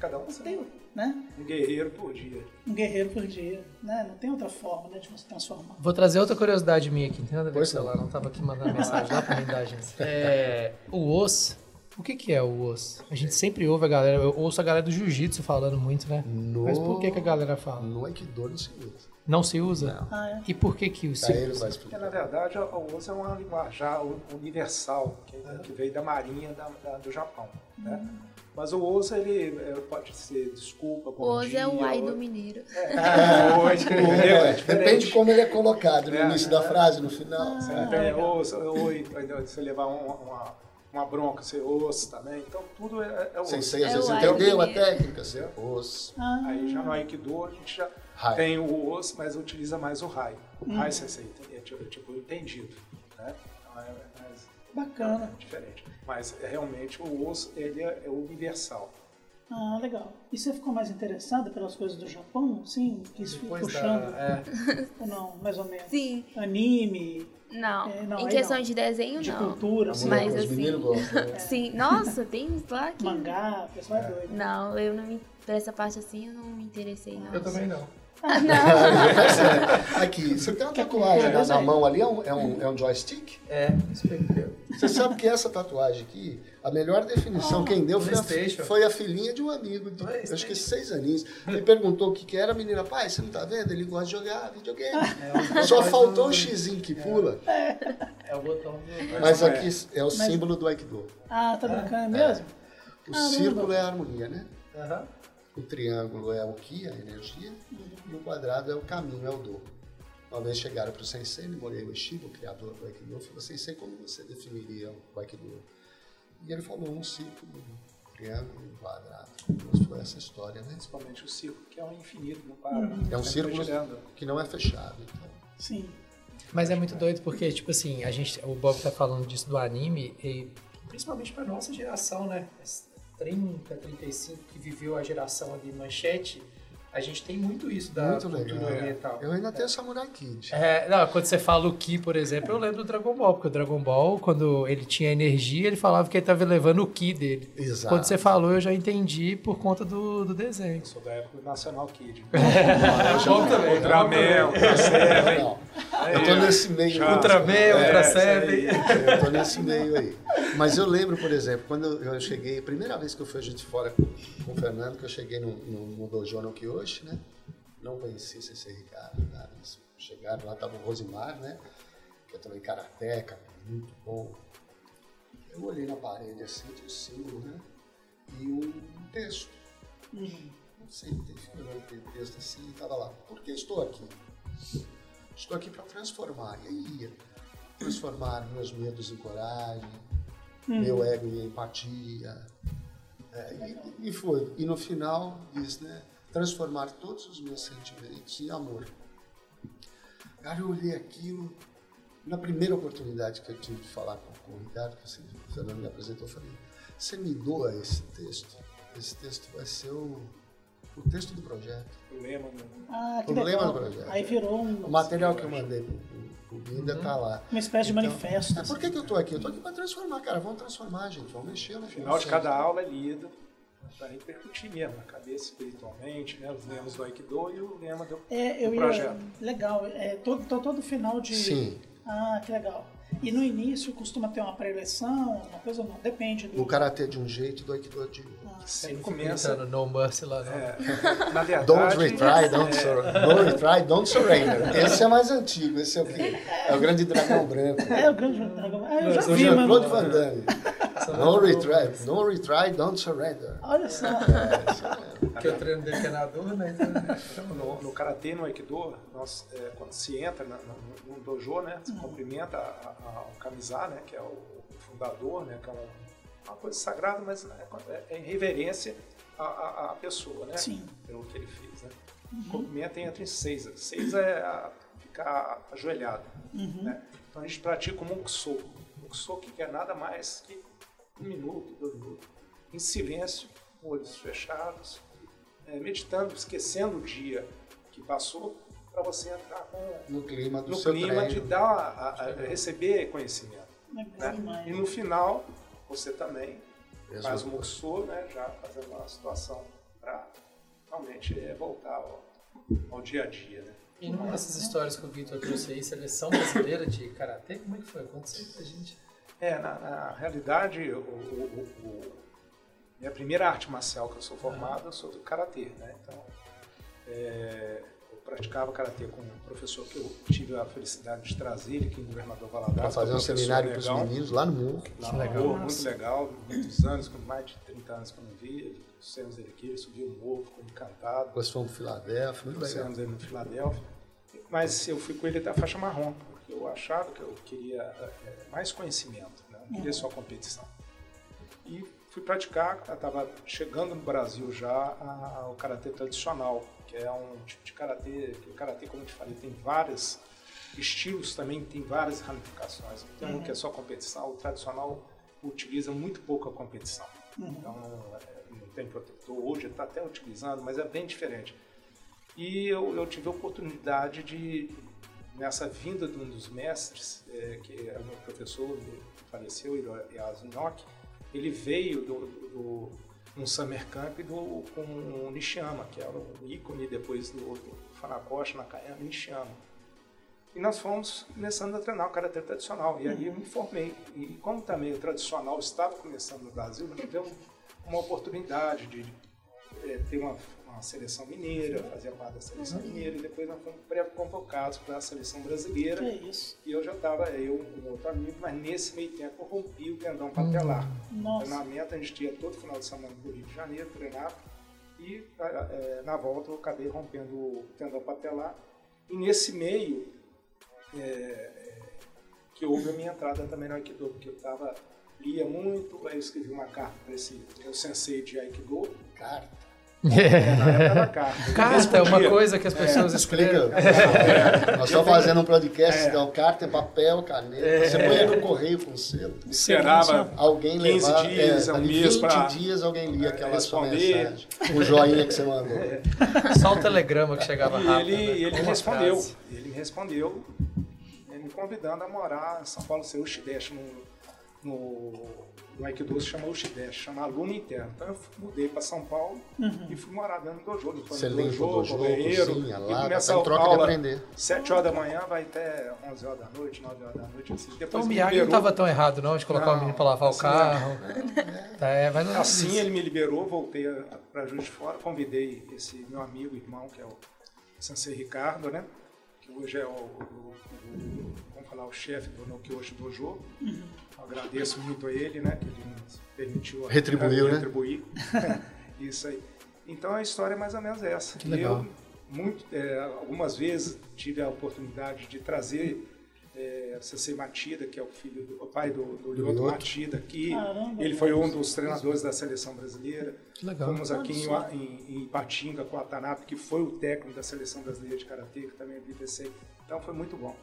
Cada um Tem, né? um guerreiro por dia. Um guerreiro por dia, né? Não tem outra forma né, de você transformar. Vou trazer outra curiosidade minha aqui, não tem nada a ver com o Pois não. celular, não tava aqui mandando mensagem lá pra mim da agência. É, o osso, o que que é o osso? A gente sempre ouve a galera, eu ouço a galera do jiu-jitsu falando muito, né? No, Mas por que que a galera fala? No Aikido não se usa. Não se usa? Não. Ah, é? E por que que o se vai Porque, na verdade, o osso é uma linguajar universal, que, que veio da marinha da- da- do Japão, né? Mas o osso, ele é, pode ser desculpa, bom Hoje dia, é o ai ou- do mineiro. É, hoje? É É, diferente. depende de como ele é colocado, no É, início é. da frase, no final. Você tem osso, oi, você levar um- uma, uma bronca, você osso também. Então, tudo é, é osso. Sensei, às É vezes entendeu a técnica, você os Ah, Aí já no Aikido a gente já Hai. tem o osso, mas utiliza mais o Rai. O Rai Sensei tem- é tipo, tipo entendido. Né? Então é mais bacana. diferente. Mas é, realmente o osso ele é, é universal. Ah, legal. E você ficou mais interessada pelas coisas do Japão? Sim, quis ir Depois puxando? da, é, Ou não, mais ou menos? Sim. Anime, Não. É, não, em questão não. de desenho, de não. cultura, assim, Mas os assim- meninos gostam. né? Sim. Nossa, tem uns lá que... mangá, o pessoal é doido. Não, eu não me... Pra essa parte assim, eu não me interessei, não. eu também não. Aqui, você tem uma tatuagem na, na mão ali, é um, é um, é um joystick? É. Você sabe que essa tatuagem aqui, a melhor definição quem deu foi a, foi a filhinha de um amigo, de, acho que seis aninhos. Ele perguntou o que, que era, a menina, pai, você não tá vendo? Ele gosta de jogar videogame. Só faltou o xizinho que pula, É o botão do... mas não aqui é o símbolo do Aikido. Ah, tá brincando mesmo? O Caramba. círculo é a harmonia, né? Aham. O triângulo é o Ki, a energia, e o quadrado é o caminho, é o Do. Uma vez chegaram para o Sensei, Morei Ueshiba, o criador do Aikido, falou, Sensei, como você definiria o Aikido? E ele falou um círculo, um triângulo e um quadrado. Mas foi essa história, né? Principalmente o círculo, que é um infinito, não para. É um Sempre círculo que não é fechado. Então. Sim. Mas é muito doido porque, tipo assim, a gente, o Bob tá falando disso do anime, e principalmente pra nossa geração, né? 30, 35 que viveu a geração ali manchete, a gente tem muito isso da Muito cultura legal. oriental. Eu ainda tenho Samurai Kid. É, não, quando você fala o Ki, por exemplo, eu lembro do Dragon Ball, porque o Dragon Ball, quando ele tinha energia, ele falava que ele tava levando o Ki dele. Exato. Quando você falou, eu já entendi por conta do, do desenho. Sou da época do Nacional Kid. Também. Ultraman, Ultra Seven. Não, eu tô nesse meio. Já. Ultraman, É, Ultra isso Seven. aí. Eu tô nesse meio aí. Mas eu lembro, por exemplo, quando eu cheguei, a primeira vez que eu fui a gente fora com, com o Fernando, que eu cheguei no, no, no Dojo no Kiyoshi, né? Não conheci esse Ricardo, nada. Eles chegaram lá, tava o Rosimar, né? Que é também karateca, muito bom. Eu olhei na parede assim, tinha um símbolo, né? E um texto. Não sei, tem tem texto assim, e tava lá. Por que estou aqui? Estou aqui para transformar. E aí transformar meus medos em coragem, meu ego em empatia. É, e, e foi. E no final diz, né? Transformar todos os meus sentimentos em amor. Cara, eu olhei aquilo. Na primeira oportunidade que eu tive de falar com, o Ricardo, que assim, o Fernando me apresentou, eu falei: Você me doa esse texto? Esse texto vai ser o, o texto do projeto. O lema do- Ah, legal. do projeto. Aí virou um- O material que eu mandei pro, pro, pro Guinda tá lá. uma espécie de Então, manifesto. é, por que, que eu tô aqui? Eu tô aqui para transformar, cara. Vamos transformar, gente. Vamos mexer no No final de cada aula é lido para repercutir mesmo na cabeça espiritualmente, né? Os lemas do Aikido e o lema do, É, eu do ia. projeto. Legal. É todo, todo, todo final de. Sim. Ah, que legal. E no início costuma ter uma pré-eleição, uma coisa não, depende do. No karatê de um jeito do aikido de outro. Sempre Não começa. no No Mercy lá, não. É, na verdade. Don't retry, don't, sur don't retry, don't surrender. Esse é mais antigo, esse é o quê? É o grande dragão branco. É o grande dragão. Ah, eu já O vi, mas Jean-Claude não... Van Damme. No retry, no retry, don't surrender. Olha só. É. Porque o treino dele que é na dor, né? Então, Então, no, no karatê no aikido, nós, é, quando se entra na- no, no dojo, né, se cumprimenta a, a, o kamisá, né, que é o, o fundador, né, que é um- uma coisa sagrada, mas é, é em reverência à, à, à pessoa, né, Sim. pelo que ele fez, né. Cumprimenta e entra em seiza. Seiza é a- ficar ajoelhado, né. Então a gente pratica o mukso. Mukso que é nada mais que um minuto, dois minutos, em silêncio, com olhos fechados, é, meditando, esquecendo o dia que passou, para você entrar com, No clima do no seu clima treino. de dar, a, a- a receber conhecimento. Legal Né? E no final, você também Mesmo. faz o moçô, né, já fazendo uma situação para realmente é, voltar ao, ao dia a dia. Né? E numa dessas histórias que o Vitor trouxe aí, seleção brasileira de karatê, como é que foi? Conta isso pra gente. É, na, na realidade, o, o- o- o- minha primeira arte marcial que eu sou formado, eu sou do karatê, né? Então, é, eu praticava karatê com um professor que eu tive a felicidade de trazer ele aqui em Governador Valadares. Para fazer um seminário para os legal. meninos lá no morro. Lá no morro, muito legal, muitos anos, com mais de 30 anos que eu não vi, trouxemos ele aqui, ele subiu o morro, ficou encantado, Depois fomos para Filadélfia, muito legal. trouxemos ele no Filadélfia. Mas eu fui com ele da faixa marrom, eu achava que eu queria é, mais conhecimento, né? não queria só competição. E fui praticar, estava chegando no Brasil já a- a- o karatê tradicional, que é um tipo de karatê, que o karatê, como eu te falei, tem vários estilos também, tem várias ramificações. Tem um que é só competição, o tradicional utiliza muito pouco a competição. Então, é, não tem protetor, hoje está até utilizando, mas é bem diferente. E eu, eu tive a oportunidade de, nessa vinda de um dos mestres, é, que é o meu professor, faleceu, Yasu Inoki, ele veio do, do, um summer camp do, com o Nishiyama, que era o ícone depois do, do Nakayama, Nishiyama. E nós fomos começando a treinar o karatê tradicional. E aí eu me formei. E como também o tradicional estava começando no Brasil, nós tivemos uma oportunidade de eh, ter uma, uma seleção mineira, fazer parte da seleção mineira, e depois nós fomos pré-convocados para a seleção brasileira. Que é isso. E eu já estava, eu e um outro amigo, mas nesse meio tempo eu rompi o tendão patelar. Nossa. Treinamento, a gente ia todo final de semana para o Rio de Janeiro treinar. E eh, na volta eu acabei rompendo o tendão patelar. E nesse meio, é, que houve a minha entrada também no Aikido, porque eu tava, lia muito, aí eu escrevi uma carta para esse meu sensei de Aikido, Carta. Na época da carta. Carta é uma coisa que as pessoas Explica. escrevem. Nós estamos fazendo um podcast, É. então carta, papel, caneta. Você põe no correio com selo. Esperava Alguém 15 levar, dias, é, um mês 20 pra dias alguém lia aquela sua mensagem. O joinha que você mandou. Só o telegrama que chegava E rápido. ele, né? ele respondeu, frase. ele me respondeu, me convidando a morar em São Paulo, o Shidesh no, no, no Aikido se chama Ushidesh, chama aluno interno. Então eu mudei para São Paulo e fui morar dentro do dojo. Depois Você no limpa o dojo, banheiro, cozinha, e lava, começa tá em a troca de aula aprender. 7 horas da manhã, vai até 11 horas da noite, 9 horas da noite. Assim. Então Depois o me Miyagi não liberou. estava tão errado, não, de colocar o Não, menino para lavar o assim, carro. É, mas não Assim ele me liberou, voltei para Juiz de Fora, convidei esse meu amigo, irmão, que é o Sensei Ricardo, né? Que hoje é o, o- o- vamos falar, o chefe do Nokyoshi Dojo. Agradeço muito a ele, né? Que ele nos permitiu Retribuiu, né? retribuir. Isso aí. Então a história é mais ou menos essa. Que legal. Eu, muito, é, algumas vezes, tive a oportunidade de trazer é, Sensei Matida, que é o filho do o pai do, do Lyoto Lyoto. Matida, aqui. Caramba, Ele foi um dos treinadores da seleção brasileira. Que legal. Fomos aqui em, em, em Ipatinga com o Atanabe, que foi o técnico da seleção brasileira de karatê, que também vivenciei. Então foi muito bom.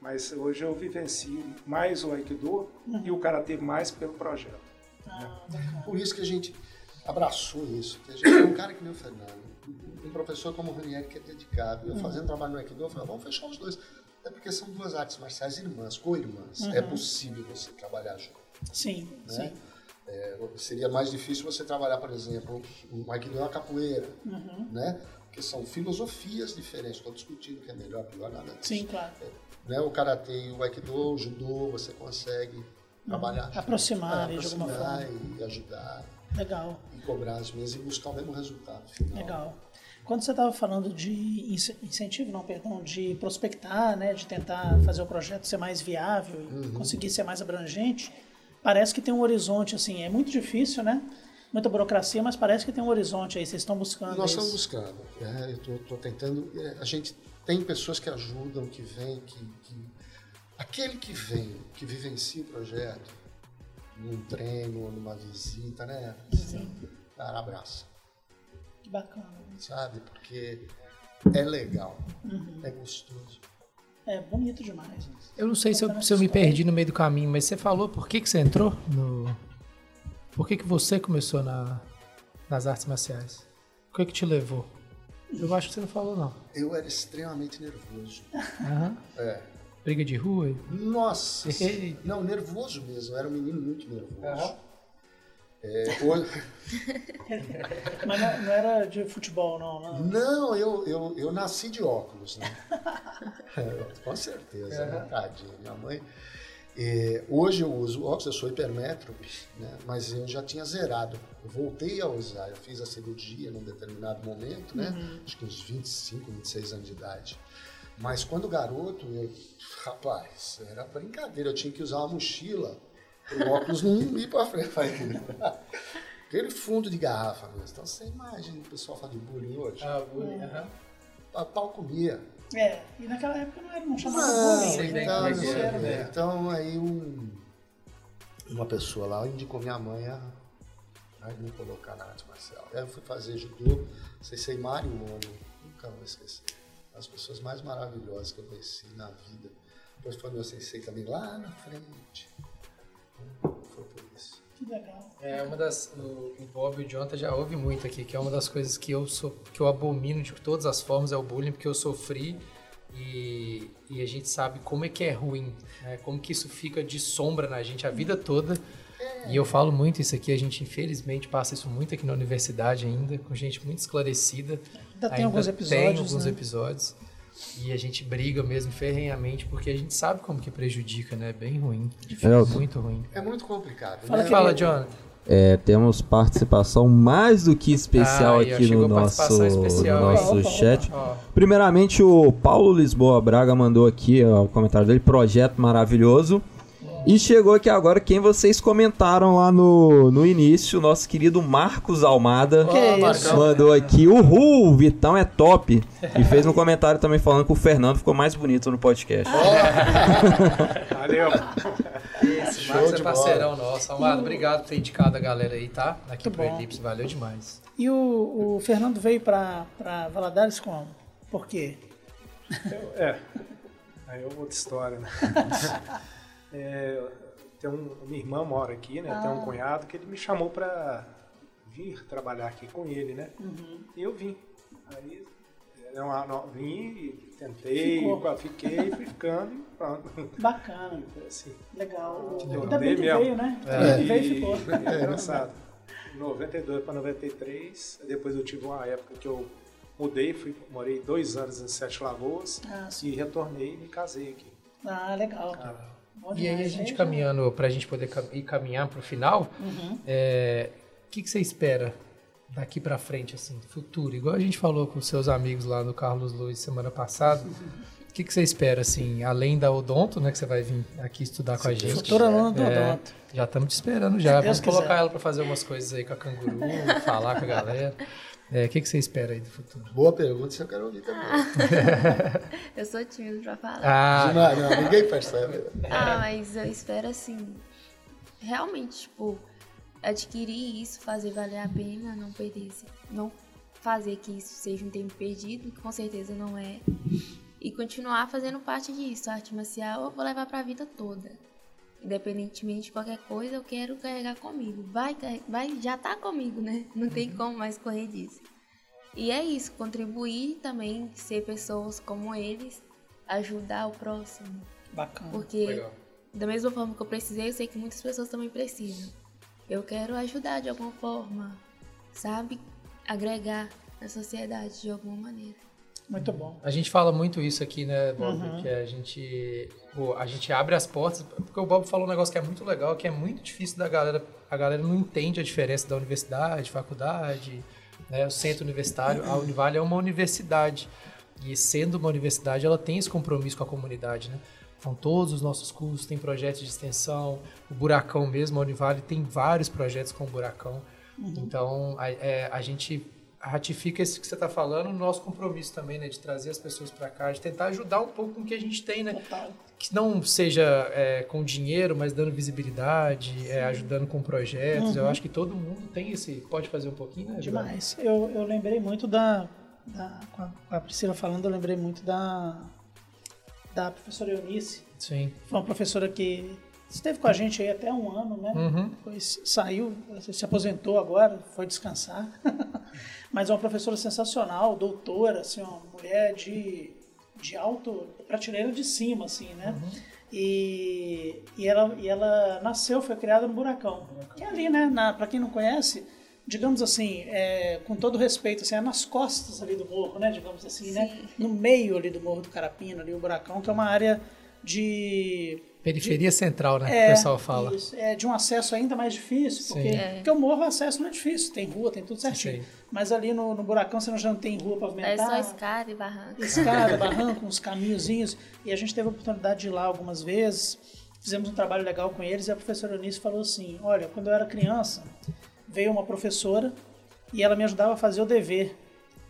Mas hoje eu vivencio mais o Aikido e o karatê mais pelo projeto. Ah, bacana. Por isso que a gente abraçou isso. Que a gente é um cara que nem o Fernando, um professor como o Ranieri que é dedicado. Eu fazendo trabalho no Aikido, eu falei, vamos fechar os dois. É porque são duas artes marciais irmãs, co-irmãs. É possível você trabalhar junto. Sim, né? sim. É, seria mais difícil você trabalhar, por exemplo, um Aikido é uma capoeira, né? porque são filosofias diferentes. Estou discutindo que é melhor, pior, nada disso. Sim, claro. Né? O karatê o aikido, o judô, você consegue trabalhar junto. Aproximar É, ali de alguma aproximar forma. e ajudar Legal, e cobrar as mesmas e buscar o mesmo resultado final. legal. Quando você estava falando de ince- incentivo, não, perdão, de prospectar, né, de tentar fazer o projeto ser mais viável e Uhum. conseguir ser mais abrangente, parece que tem um horizonte, assim, é muito difícil, né? Muita burocracia, mas parece que tem um horizonte aí, vocês estão buscando Nós isso. estamos buscando. né? Eu estou tentando. é, A gente tem pessoas que ajudam, que vêm, que, que- aquele que vem, que vivencia o projeto, num treino, numa visita, né? Sim. Cara, abraça, Que bacana. sabe? Porque é legal, Uhum. é gostoso. É bonito demais. Eu não sei se eu, se eu me perdi no meio do caminho, mas você falou por que, que você entrou no. Por que, que você começou na, nas artes marciais? O que, que te levou? Eu acho que você não falou, não. Eu era extremamente nervoso. Aham. É. Briga de rua? Nossa! Não, nervoso mesmo. Eu era um menino muito nervoso. Aham. É, hoje- Mas não, não era de futebol, não. não. Não, eu, eu, eu nasci de óculos, né? É, com certeza, né? Tadinha, minha mãe. É, hoje eu uso óculos, eu sou hipermétrope, né? mas eu já tinha zerado. Eu voltei a usar, eu fiz a cirurgia num determinado momento, né? Acho que uns 25, 26 anos de idade. Mas quando garoto, eu, rapaz, era brincadeira, eu tinha que usar uma mochila o óculos não ir pra frente. Aquele fundo de garrafa mesmo. Então você imagina o pessoal fala de bullying hoje. Ah, bullying, aham. A pau comia. É, e naquela época não era, não chamava Não, bullying. sei bem então, não sei, é, né? então aí um, uma pessoa lá indicou minha mãe a, a me colocar na arte marcial. Aí eu fui fazer judô, sei Mário Ono, nunca vou esquecer. As pessoas mais maravilhosas que eu conheci na vida. Depois foi meu sensei também lá na frente. Foi por isso. Que legal. É uma das. O, o Bob e o Jonathan já ouve muito aqui, que é uma das coisas que eu sou, que eu abomino de todas as formas é o bullying, porque eu sofri e, e a gente sabe como é que é ruim, né? como que isso fica de sombra na gente a vida toda. E eu falo muito isso aqui, a gente infelizmente passa isso muito aqui na universidade ainda, com gente muito esclarecida. Ainda tem alguns Tem episódios, alguns né? episódios. E a gente briga mesmo ferrenhamente, porque a gente sabe como que prejudica, né? É bem ruim. Elton. Muito ruim. É muito complicado. Fala né? que- Fala, Jonathan. É, temos participação mais do que especial Ah, aqui no nosso, participação especial, no nosso chat. Ó, Primeiramente, o Paulo Lisboa Braga mandou aqui ó, o comentário dele, projeto maravilhoso. E chegou aqui agora quem vocês comentaram lá no, no início, o nosso querido Marcos Almada. Que isso? Mandou aqui, uhul, Vitão é top. E fez um comentário também falando que o Fernando ficou mais bonito no podcast. Valeu. esse Show Marcos é de parceirão nosso. Amado, obrigado por ter indicado a galera aí, tá? Aqui Muito pro bom. Elipse, valeu demais. E o, o Fernando veio para Valadares como? Por quê? É, aí é outra história, né? É, tem um, minha irmã mora aqui, né? Tem um cunhado que ele me chamou pra vir trabalhar aqui com ele, né? E eu vim. Aí é uma, não, vim e tentei, Ficou. fiquei, fui ficando e pronto. Bacana, assim. legal. Eu Ainda bem que mesmo. veio, né? É, Veio e e- ficou. É engraçado. 92 para 93, depois eu tive uma época que eu mudei, fui, morei dois anos em Sete Lagoas Ah, e retornei e me casei aqui. Ah, legal. Bom E aí a demais. gente caminhando, pra gente poder ir caminhar pro final, Uhum. é, o que, que você espera daqui pra frente, assim, futuro? Igual a gente falou com seus amigos lá no Carlos Luiz semana passada, o que, que você espera, assim, além da Odonto, né, que você vai vir aqui estudar com a gente? Futura aluna do É, Odonto. Já estamos te esperando já. Se Deus Vamos colocar quiser. ela pra fazer umas coisas aí com a canguru, falar com a galera. É, O que, que você espera aí do futuro? Boa pergunta, isso eu quero ouvir também. Eu sou tímido pra falar. Ah, Não, não, ninguém percebe. Ah, mas eu espero assim, realmente, tipo, adquirir isso, fazer valer a pena, não perder, esse- não fazer que isso seja um tempo perdido, que com certeza não é, e continuar fazendo parte disso. A arte marcial eu vou levar pra vida toda. Independentemente de qualquer coisa, eu quero carregar comigo. Vai, vai já tá comigo, né? Não tem como mais correr disso. E é isso, contribuir também, ser pessoas como eles, ajudar o próximo. Bacana. Porque legal. da mesma forma que eu precisei, eu sei que muitas pessoas também precisam. Eu quero ajudar de alguma forma, sabe? Agregar. na sociedade de alguma maneira. Muito bom. A gente fala muito isso aqui, né, Bob? Uhum. Que a gente, pô, a gente abre as portas, porque o Bob falou um negócio que é muito legal, que é muito difícil da galera, a galera não entende a diferença da universidade, faculdade, né, o centro universitário. A Univale é uma universidade e sendo uma universidade, ela tem esse compromisso com a comunidade, né? Então, todos os nossos cursos têm projetos de extensão, o Buracão mesmo, a Univale tem vários projetos com o Buracão. Então, a, é, a gente ratifica isso que você está falando, o nosso compromisso também, né, de trazer as pessoas para cá, de tentar ajudar um pouco com o que a gente tem, né? Total. Que não seja é, com dinheiro, mas dando visibilidade, é, ajudando com projetos. Eu acho que todo mundo tem esse. Pode fazer um pouquinho, né? Demais. Eu, eu lembrei muito da, da com, a, com a Priscila falando, eu lembrei muito da, da professora Eunice. Sim. Foi uma professora que esteve com a gente aí até um ano, né? Uhum. Depois saiu, se aposentou agora, foi descansar. Mas é uma professora sensacional, doutora, assim, uma mulher de, de alto, prateleira de cima, assim, né? E, e, ela, e ela nasceu, foi criada no Buracão. Que é ali, né? Na, pra quem não conhece, digamos assim, é, com todo respeito, assim, é nas costas ali do morro, né? Digamos assim, né? No meio ali do Morro do Carapina, ali o Buracão, que é uma área de Periferia central, né? é, que o pessoal fala. Isso, é de um acesso ainda mais difícil, porque. É. porque o morro o acesso não é difícil, tem rua, tem tudo certinho. Sim. Mas ali no, no buracão você não- já não tem rua É pavimentada. só escada e barranco. Escada, barranco, uns caminhozinhos. E a gente teve a oportunidade de ir lá algumas vezes. Fizemos um trabalho legal com eles e a professora Eunice falou assim: Olha, quando eu era criança, veio uma professora e ela me ajudava a fazer o dever.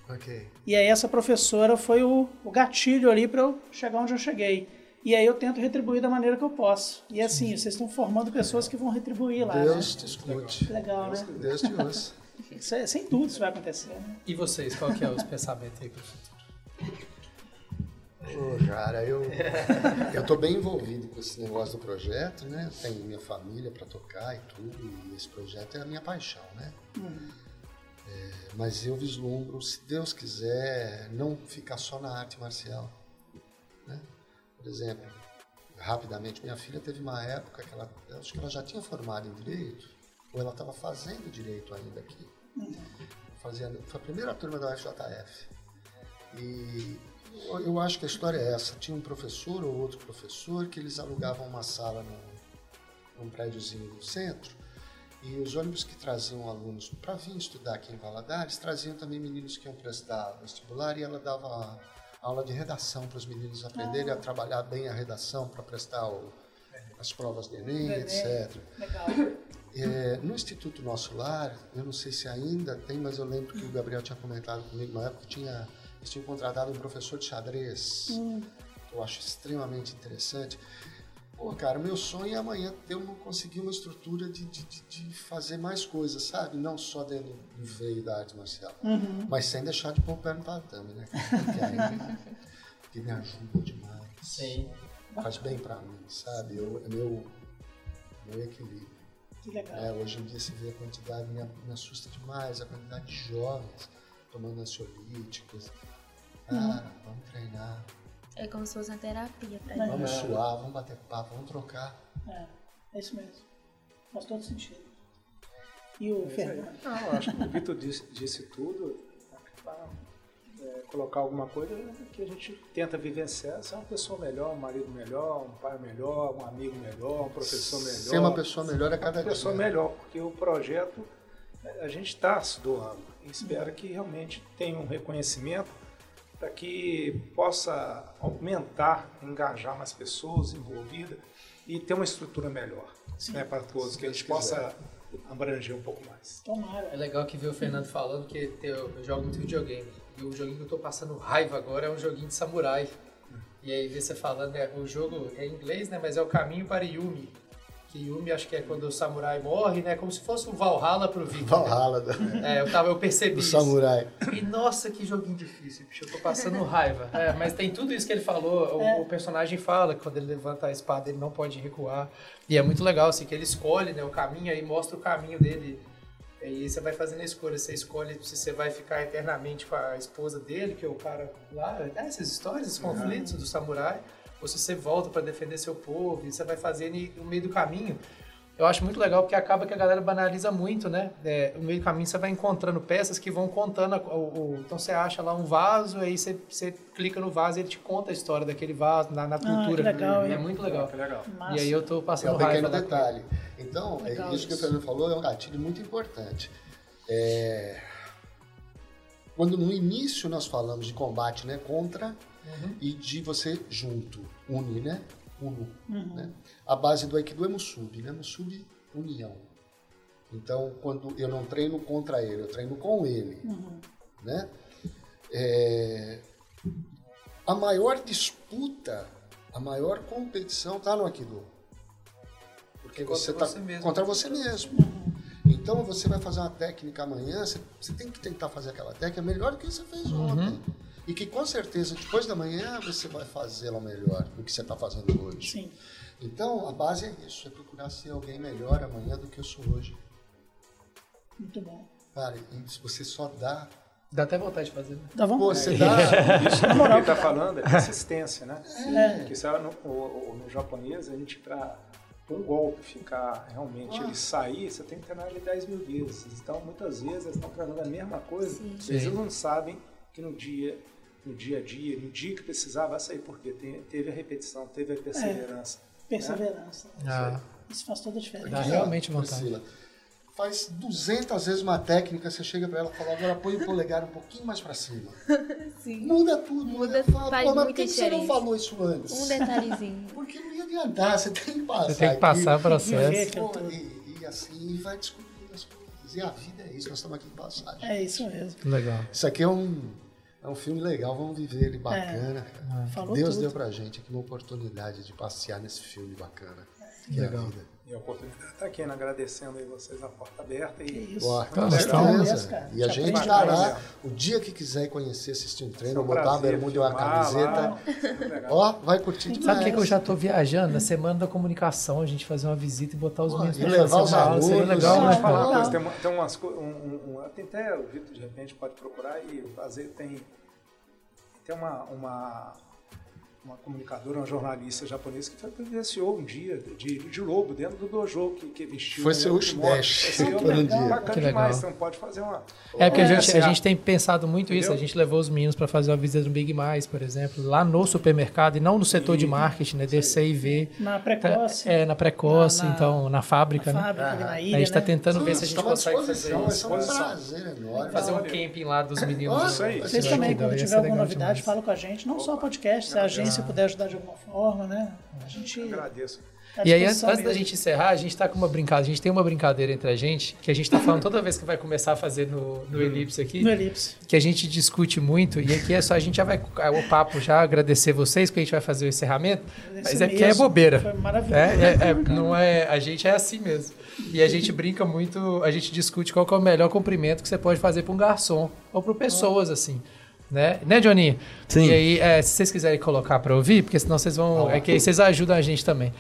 Ok. E aí essa professora foi o, o gatilho ali para eu chegar onde eu cheguei. E aí eu tento retribuir da maneira que eu posso. E assim, vocês estão formando pessoas que vão retribuir lá. Deus né? te escute. Legal, né? Deus te ouça. É- sem dúvida isso vai acontecer, né? E vocês, qual que é os pensamentos aí pro futuro? Ô, cara, eu eu tô bem envolvido com esse negócio do projeto, né? Tenho minha família para tocar e tudo, e esse projeto é a minha paixão, né? É, mas eu vislumbro, se Deus quiser, não ficar só na arte marcial, né? Por exemplo, rapidamente, minha filha teve uma época que ela, acho que ela já tinha formado em direito, ou ela estava fazendo direito ainda aqui. Fazendo, foi a primeira turma da UFJF. E eu- eu acho que a história é essa. Tinha um professor ou outro professor que eles alugavam uma sala num, num prédiozinho no centro e os ônibus que traziam alunos para vir estudar aqui em Valadares traziam também meninos que iam prestar vestibular e ela dava aula de redação para os meninos aprenderem a trabalhar bem a redação para prestar o- as provas do Enem, Enem. etc. Legal. É, no Instituto Nosso Lar, eu não sei se ainda tem, mas eu lembro que o Gabriel tinha comentado comigo na época que tinha, eles tinham contratado um professor de xadrez, que eu acho extremamente interessante. Pô, cara, meu sonho é amanhã ter uma, conseguir uma estrutura de, de, de- fazer mais coisas, sabe? Não só dentro do veio da arte marcial, mas sem deixar de pôr o pé no tatame, né? Porque, aí, porque me ajuda demais. Sim. Faz bem pra mim, sabe? Eu, é meu, meu equilíbrio. Que legal. É, hoje em dia se vê a quantidade, me, me assusta demais a quantidade de jovens tomando ansiolíticos. Cara, vamos treinar, É como se fosse uma terapia pra É. ele. vamos suar, vamos bater papo, vamos trocar. É, é isso mesmo. Faz todo sentido. E o Fernando? Não, acho que o Vitor disse, disse tudo. Pra, é, colocar alguma coisa que a gente tenta vivenciar, ser uma pessoa melhor, um marido melhor, um pai melhor, um amigo melhor, um professor melhor. Ser uma pessoa melhor a cada uma pessoa dia. melhor, porque o projeto é, a gente está se doando e espera que realmente tenha um reconhecimento para que possa aumentar, engajar mais pessoas envolvidas e ter uma estrutura melhor né, para todos, que a gente possa abranger um pouco mais. Tomara. É legal que ver o Fernando falando que eu jogo muito videogame. E o joguinho que eu tô passando raiva agora é um joguinho de samurai. E aí ver você falando, né, o jogo é em inglês, né, mas é o caminho para Yumi. Que Yumi acho que é quando o samurai morre, né, como se fosse o Valhalla pro Viking. né? Valhalla da- É, eu, tava, eu percebi do isso. samurai. E nossa, que joguinho difícil, bicho. Eu tô passando raiva. É, mas tem tudo isso que ele falou. O, o personagem fala que quando ele levanta a espada, ele não pode recuar. E é muito legal, assim, que ele escolhe né, o caminho aí mostra o caminho dele. E aí você vai fazendo a escolha. Você escolhe se você vai ficar eternamente com a esposa dele, que é o cara lá. né, essas histórias, esses conflitos do samurai. Ou se você volta para defender seu povo. E você vai fazendo e no meio do caminho. eu acho muito legal porque acaba que a galera banaliza muito, né? É, no meio do caminho você vai encontrando peças que vão contando. a- o, o- então você acha lá um vaso, aí você, você clica no vaso e ele te conta a história daquele vaso, na, na cultura. que legal, é hein? muito legal. Que legal. E aí eu tô É passando um raiva. pequeno detalhe. Então, é Legal isso que o. Fernando falou é um gatilho muito importante. É, Quando no início nós falamos de combate né, contra e de você junto, une, né? Uno. Né? A base do Aikido é Musubi, né? Musubi, união. Então, quando eu não treino contra ele, eu treino com ele. Né? É, A maior disputa, a maior competição está no Aikido. Porque Contra você está você mesmo. contra você mesmo. Então você vai fazer uma técnica amanhã, você, você tem que tentar fazer aquela técnica melhor do que você fez ontem. E que com certeza depois da manhã você vai fazê-la melhor do que você está fazendo hoje. Sim. Então a base é isso, é procurar ser alguém melhor amanhã do que eu sou hoje. Muito bom. Cara, e se você só dá. Dá até vontade de fazer. né? Dá Pô, vontade. você dá. Isso que ele está falando é persistência, né? É. Porque sabe, no, o- o- no japonês, a gente, para um golpe ficar realmente, ele sair, você tem que treinar ele 10 mil vezes. Então, muitas vezes, eles estão treinando a mesma coisa, Sim. eles não sabem que no dia, no dia a dia, no dia que precisar, vai sair, porque tem- teve a repetição, teve a perseverança. Perseverança. Ah, Isso faz toda a diferença. dá realmente vontade. Priscila, faz 200 vezes uma técnica, você chega pra ela e fala, agora põe o polegar um pouquinho mais pra cima. Sim. Muda tudo. Muda, Eu falo, faz "Pô, mas por que você não diferença." falou isso antes? Um detalhezinho. Porque não ia adiantar, você tem que passar. Você tem que passar o processo. E, e assim, e vai descobrindo as coisas. E a vida é isso, nós estamos aqui em passagem. É isso mesmo. Legal. Isso aqui é um, é um filme legal, vamos viver ele bacana. cara. Falou Deus tudo. deu pra gente aqui uma oportunidade de passear nesse filme bacana. Que é a Legal. vida. E a oportunidade está aqui, né? agradecendo aí vocês a porta aberta. Que E isso. Boa, Tá, cara. E a gente lá, o dia que quiser conhecer, assistir um treino, É um botar prazer bermuda e uma camiseta. Ó, vai curtir demais. Sabe o que, que eu já tô viajando? Na semana da comunicação, a gente fazer uma visita e botar os Pô, meninos e pra levar os aula. Seria alunos, legal, né, falar tem, uma- tem umas coisas, um, um, um- tem até o Vitor de repente pode procurar e fazer, tem, tem uma, uma, uma comunicadora, uma jornalista japonesa que foi- vivenciou um dia de, de lobo dentro do dojo que, que vestiu. Foi né, seu Esse por um dia. Bacana Que demais, legal. então pode fazer uma... É porque a, gente, a Passear. gente tem pensado muito isso. A Entendeu? gente levou os meninos para fazer uma visita no Big Mais, por exemplo, lá no supermercado e não no setor de marketing, né? Descer e ver. Na precoce, É, na precoce, Na- então, na fábrica, na né? fábrica, na a ilha, gente tá né? tentando ver se a gente consegue fazer vai isso. ser um prazer enorme. Fazer um camping lá dos meninos. Ó, Isso aí. Vocês do também, quando tiver alguma novidade, demais. fala com a gente. Não só podcast, se a agência puder ajudar de alguma forma, né? A gente. Agradeço. tá E aí, antes, da gente encerrar, a gente tá com uma brincadeira, a gente tem uma brincadeira entre a gente, que a gente tá falando toda vez que vai começar a fazer no, no Elipse aqui, No Elipse. que a gente discute muito, e aqui é só, a gente já vai, é o papo já, agradecer vocês, porque a gente vai fazer o encerramento, mas Isso é porque é bobeira. Foi maravilhoso. É, é- é- não é, a gente é assim mesmo. E a gente brinca muito, a gente discute qual que é o melhor cumprimento que você pode fazer para um garçom ou para pessoas assim. Né, né Johnny? Sim. E aí, é, se vocês quiserem colocar para ouvir, porque senão vocês vão. É que aí vocês ajudam a gente também.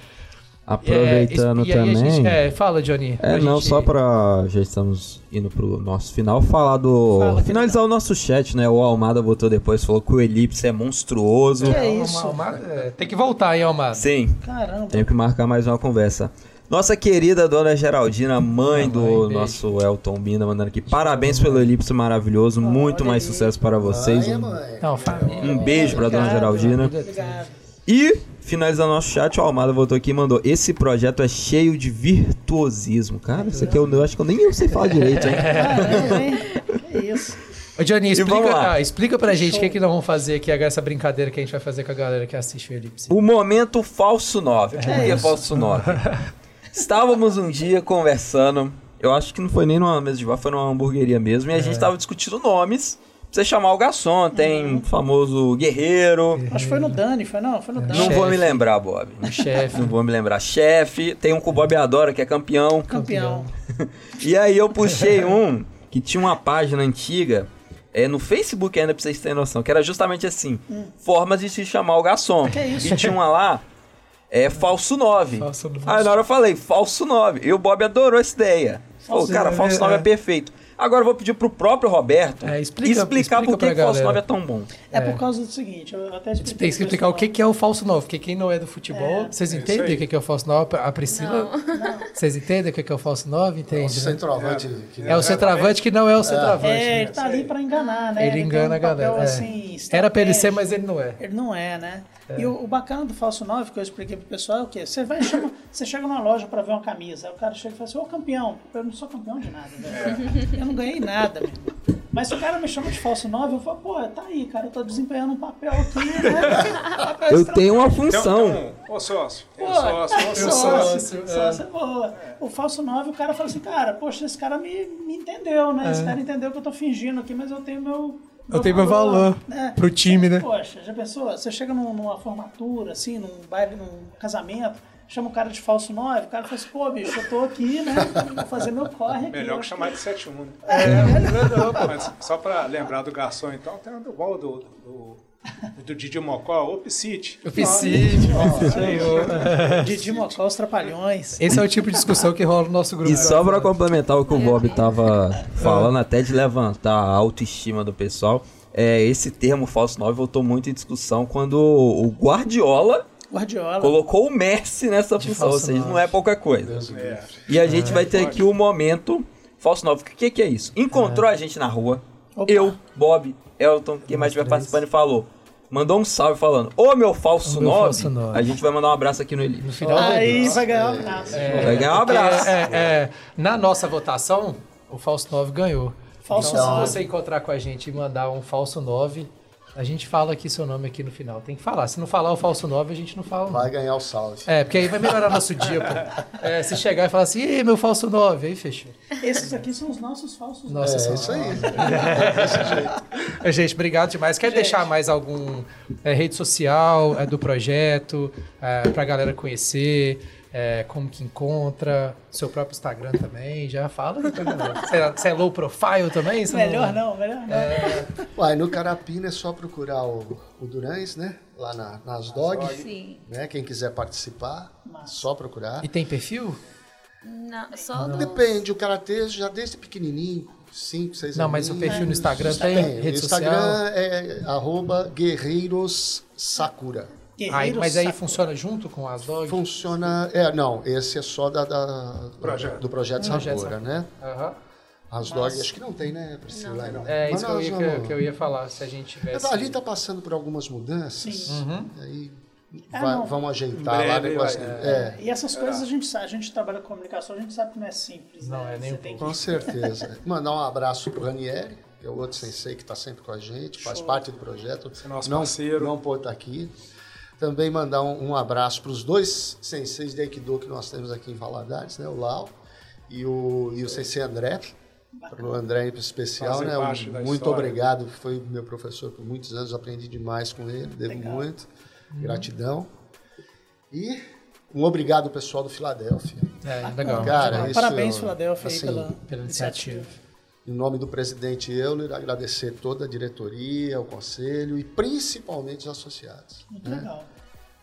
Aproveitando É, e aí a também. gente- é, fala, Johnny. É, não, gente- só pra. Já estamos indo pro nosso final. Falar do. Fala, finalizar o nosso chat, né? O Almada botou depois, falou que o Elipse é monstruoso. Que é Alma- isso? Alma- é, tem que voltar aí, Almada. Sim, Caramba. tenho que marcar mais uma conversa. Nossa querida dona Geraldina, mãe Minha do mãe, beijo. nosso Elton Bina, mandando aqui. Parabéns pelo Elipse maravilhoso. muito mais sucesso para vocês. Mãe é Um, família. um beijo pra dona. Geraldina. Obrigado. E, finalizando nosso chat, o Almada voltou aqui e mandou: Esse projeto é cheio de virtuosismo. Cara, isso aqui eu, eu acho que eu nem eu sei falar direito, hein? Caramba, hein? Que isso. Ô, Johnny, explica, ah, explica pra gente o que, que nós vamos fazer aqui, agora, essa brincadeira que a gente vai fazer com a galera que assiste o Elipse. O momento falso 9. Por que É isso. falso 9? Estávamos um dia conversando. Eu acho que não foi nem numa mesa de bar, foi numa hamburgueria mesmo. E a gente estava discutindo nomes. Pra você chamar o garçom. Tem o famoso guerreiro. Acho que foi no Dani, foi não? Foi no Dani. Não vou Chefe. me lembrar, Bob. O chefe. Não vou me lembrar. Chefe. Tem um que o Bob adora, que é campeão. Campeão. E aí eu puxei um que tinha uma página antiga. É, no Facebook ainda, pra vocês terem noção, que era justamente assim: formas de se chamar o garçom. Hum. Que isso? E tinha uma lá, é falso 9. Falso nove. Aí na hora eu falei, falso 9. E o Bob adorou essa ideia. Falou, cara, nove, falso é, 9 é, é. perfeito. Agora eu vou pedir pro próprio Roberto É, explica- explicar explica por que o falso galera. 9 é tão bom. É por causa do seguinte, eu até expliquei. Tem que explicar o que que é o falso 9, porque quem não é do futebol, É. vocês É entendem o que é o falso 9? A Priscila, vocês entendem o que é o falso 9? O Entende, né? centroavante. que- É o centroavante que não é o centroavante. É, né? ele tá ali pra enganar, né? Ele tem engana um a galera. é. assim, Era pra ele ser, mas ele não é. Ele não é, né? E o, o bacana do falso 9, que eu expliquei pro pessoal, é o quê? Você vai e chama, você chega numa loja pra ver uma camisa, aí o cara chega e fala assim, ô campeão, eu não sou campeão de nada, velho. Eu não ganhei nada, meu. Mas se o cara me chama de falso 9, eu falo, pô, tá aí, cara, eu tô desempenhando um papel aqui, né? Papel Eu tenho uma Então, função. então, ô sócio, Pô, ô sócio, ô eu sócio. sócio, sócio é boa. O falso 9, o cara fala assim, cara, poxa, esse cara me, me entendeu, né? Esse cara entendeu que eu tô fingindo aqui, mas eu tenho meu. Eu tenho meu valor né? pro time, né? Poxa, já pensou? Você chega num- numa formatura, assim, num baile, num casamento, chama o cara de falso 9, o cara fala assim, pô, bicho, eu tô aqui, né? Vou fazer meu corre aqui. Melhor que chamar de 7-1, né? É, Mas só pra lembrar do garçom, então, tem um do gol do, do, do Didi Mocó, o Piscite. O Piscite, Didi Mocó, os Trapalhões. Esse é o tipo de discussão que rola no nosso grupo. E só pra complementar o que o Bob tava falando, até de levantar a autoestima do pessoal, é, esse termo falso 9 voltou muito em discussão quando o Guardiola Guardiola. colocou o Messi nessa função, ou seja, não é pouca coisa. É. E a gente vai ter aqui o momento falso 9. O que, que é isso? Encontrou a gente na rua, Opa. eu, Bob, Elton, quem mais estiver participando e falou. Mandou um salve falando, ô meu falso Ô, meu 9, falso nove. a gente vai mandar um abraço aqui no No Elite. final do Aí vai ganhar o abraço. Vai ganhar um abraço. É, é, é, na nossa votação, o falso 9 ganhou. Falso então, nove. se você encontrar com a gente e mandar um falso 9, a gente fala aqui seu nome aqui no final. Tem que falar. Se não falar o falso 9, a gente não fala. não. Vai ganhar o salve. É, porque aí vai melhorar nosso dia, pô. É, se chegar e falar assim, Ih, meu falso 9, aí fechou. Esses aqui são os nossos falsos Nossa É isso aí. É, Gente, obrigado demais. Quer deixar mais algum é, rede social é, do projeto, é, pra galera conhecer, é, como que encontra, seu próprio Instagram também, já fala. Você é- Você é low profile também? Melhor não, melhor não. Uai, no Carapina é só procurar o, o Durães, né? Lá na, nas dog. Sim. Né? Quem quiser participar, só procurar. E tem perfil? Não, só do... Depende, o Karatê já desde pequenininho, 5, 6 anos. Não, mas o perfil no Instagram tem, Tem, o rede Instagram social. é arroba Guerreiros Sakura. Aí, mas aí Sakura. funciona junto com as dogs? Funciona. É, não, esse é só da, da- Projeto. do projeto Projeto Sakura, né? Aham. As dog, acho que não tem, né, Priscila? Aí não. É Mas isso que eu, ia, que, eu- que eu ia falar, se a gente tivesse... Ali tá passando por algumas mudanças. Sim. Uhum. Aí Ah, vai- não. vamos ajeitar Em lá o breve negócio. vai- É, E essas coisas a gente sabe, a gente trabalha com comunicação, a gente sabe que não é simples. Não né? é nem Você um tem com que certeza. Mandar um abraço pro Ranieri, que é o outro sensei que está sempre com a gente, faz parte do projeto. Esse é nosso não, parceiro. Não pôde estar aqui. Também mandar um, um abraço para os dois senseis de Aikido que nós temos aqui em Valadares, né? O Lau e o, e o sensei André. Para o André em especial, Fazer né? Um- muito história. obrigado, foi meu professor por muitos anos, aprendi demais com ele, devo muito. Gratidão. E um obrigado ao pessoal do Filadélfia. É, legal. Cara, isso, Parabéns, Filadélfia, aí assim, pela, Pela iniciativa. Em nome do presidente Euler, agradecer toda a diretoria, o conselho e principalmente os associados. Muito né? legal.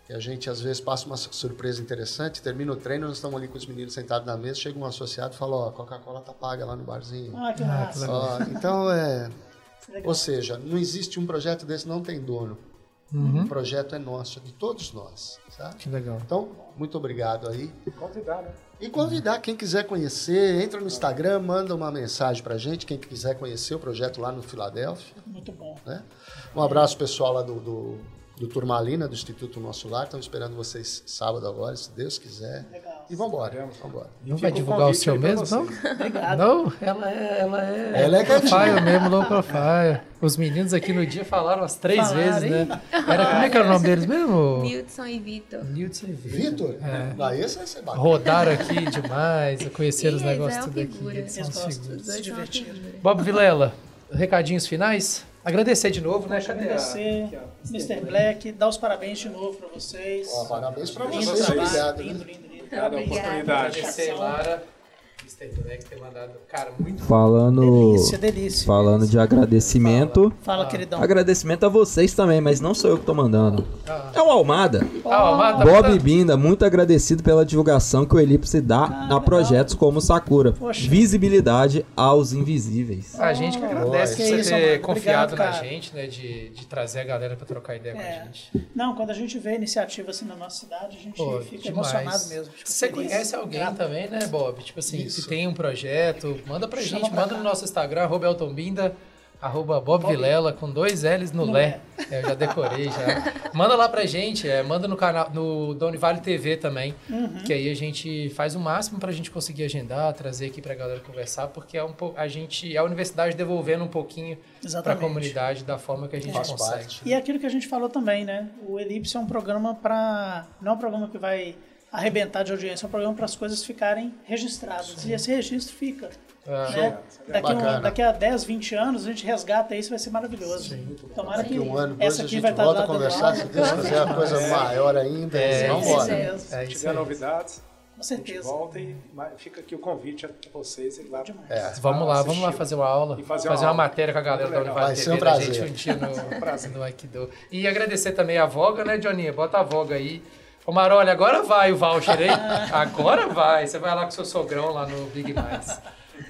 Que a gente às vezes passa uma surpresa interessante, termina o treino, nós estamos ali com os meninos sentados na mesa, chega um associado e fala, ó, a Coca-Cola tá paga lá no barzinho. Ah, que Ah, massa. então é. Legal. Ou seja, não existe um projeto desse, não tem dono. Uhum. O projeto é nosso, é de todos nós. Sabe? Que legal. Então, muito obrigado aí. Convidar, né? E convidar quem quiser conhecer, entra no Instagram, manda uma mensagem pra gente, quem quiser conhecer o projeto lá no Filadélfia. Muito bom. né? Um abraço pessoal lá do, do, do Turmalina, do Instituto Nosso Lar. Estamos esperando vocês sábado agora, se Deus quiser. Legal. E vambora, vambora. Não vai divulgar o seu mesmo, não? Obrigado. Não, ela é, ela é, Ela é low profile mesmo, low profile. Os meninos aqui no dia falaram umas três Falaram, vezes, né? Era, como é que era o nome deles mesmo? Nilson e Vitor. Nilson e Vitor. Vitor? É. Não, esse vai ser bacana. Rodaram aqui demais, conheceram os negócios é tudo aqui. Eles são figuras. Se divertiram. figura. Bob Vilela, recadinhos finais? Agradecer de novo, né? Agradecer. Mr. Black, dar os parabéns de novo pra vocês. Ó, parabéns pra Lindo vocês, obrigado. lindo, né? lindo, lindo. Obrigado a Parabéns. oportunidade. Agradecer, Lara. Mr. Black ter mandado. Cara, muito Falando, Delícia, delícia. falando de agradecimento. Fala, queridão. Agradecimento a vocês também, mas não sou eu que tô mandando. É o Almada. Ah, ó, Mata, Bob Mata- Binda, muito agradecido pela divulgação que o Elipse dá a projetos como Sakura. Poxa. Visibilidade aos invisíveis. A gente que agradece que por você isso, ter confiado Obrigado, na gente, né? De, de trazer a galera pra trocar ideia com É. a gente. Não, quando a gente vê iniciativa assim na nossa cidade, a gente Pô, fica demais. emocionado mesmo. Você feliz. conhece alguém Grato. também, né, Bob? Tipo assim, Que tem um projeto, manda pra Chama gente, pra manda cá. no nosso Instagram, arroba Elton Binda, arroba Bob, Vilela, com dois L's no Lé. É, eu já decorei já. Manda lá pra gente, é, manda no canal, no Doni Vale TV também, Uhum. que aí a gente faz o máximo pra gente conseguir agendar, trazer aqui pra galera conversar, porque é um pouco, a gente, é a universidade devolvendo um pouquinho pra Exatamente. comunidade da forma que a gente consegue. parte. E é aquilo que a gente falou também, né? O Elipse é um programa para. Não é um programa que vai arrebentar de audiência, é um programa para as coisas ficarem registradas. E esse registro fica. Ah, né? Daqui, um- daqui a 10, 20 anos, a gente resgata isso, vai ser maravilhoso. Tomara que um ano essa a aqui gente vai estar volta a conversar, se Deus quiser, a coisa maior ainda. É, Vamos embora. é Se isso tiver novidades, Com certeza. volta e fica aqui o convite a vocês ir lá. Demais. É. Vamos lá, vamos lá fazer uma aula. E fazer fazer, uma uma aula. matéria com a galera da. Univale Vai ser TV um da prazer. gente um dia no, no Aikido. E agradecer também a Voga, né, Joninha? Bota a Voga aí. Ô Marolha, agora vai o voucher aí. Agora vai. Você vai lá com seu sogrão lá no Big Mais.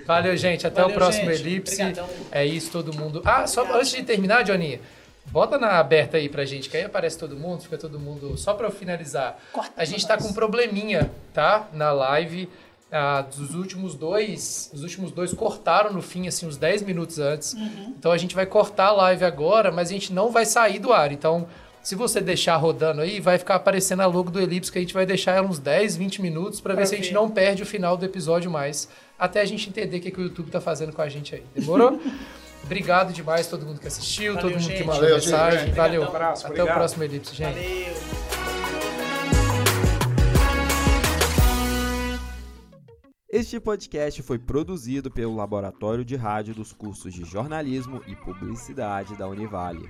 Valeu, gente. Até Valeu, o próximo gente. Elipse. Obrigadão. É isso, todo mundo. Ah, só antes de terminar, Joninha. Bota na aberta aí pra gente, que aí aparece todo mundo, fica todo mundo. Só pra eu finalizar. Corta A gente tá nós. com um probleminha, tá? Na live. Ah, dos últimos dois, os últimos dois cortaram no fim, assim, uns 10 minutos antes. Uhum. Então a gente vai cortar a live agora, mas a gente não vai sair do ar. Então, se você deixar rodando aí, vai ficar aparecendo a logo do Elipse, que a gente vai deixar ela uns 10, 20 minutos pra ver se a gente não perde o final do episódio mais. Até a gente entender o que, que o YouTube tá fazendo com a gente aí. Demorou? Obrigado demais todo mundo que assistiu, Valeu, todo mundo que gente. mandou Valeu, gente. mensagem. Valeu. Obrigadão. Abraço, Até o obrigado. próximo Elipse, gente. Valeu. Este podcast foi produzido pelo Laboratório de Rádio dos cursos de Jornalismo e Publicidade da Univale.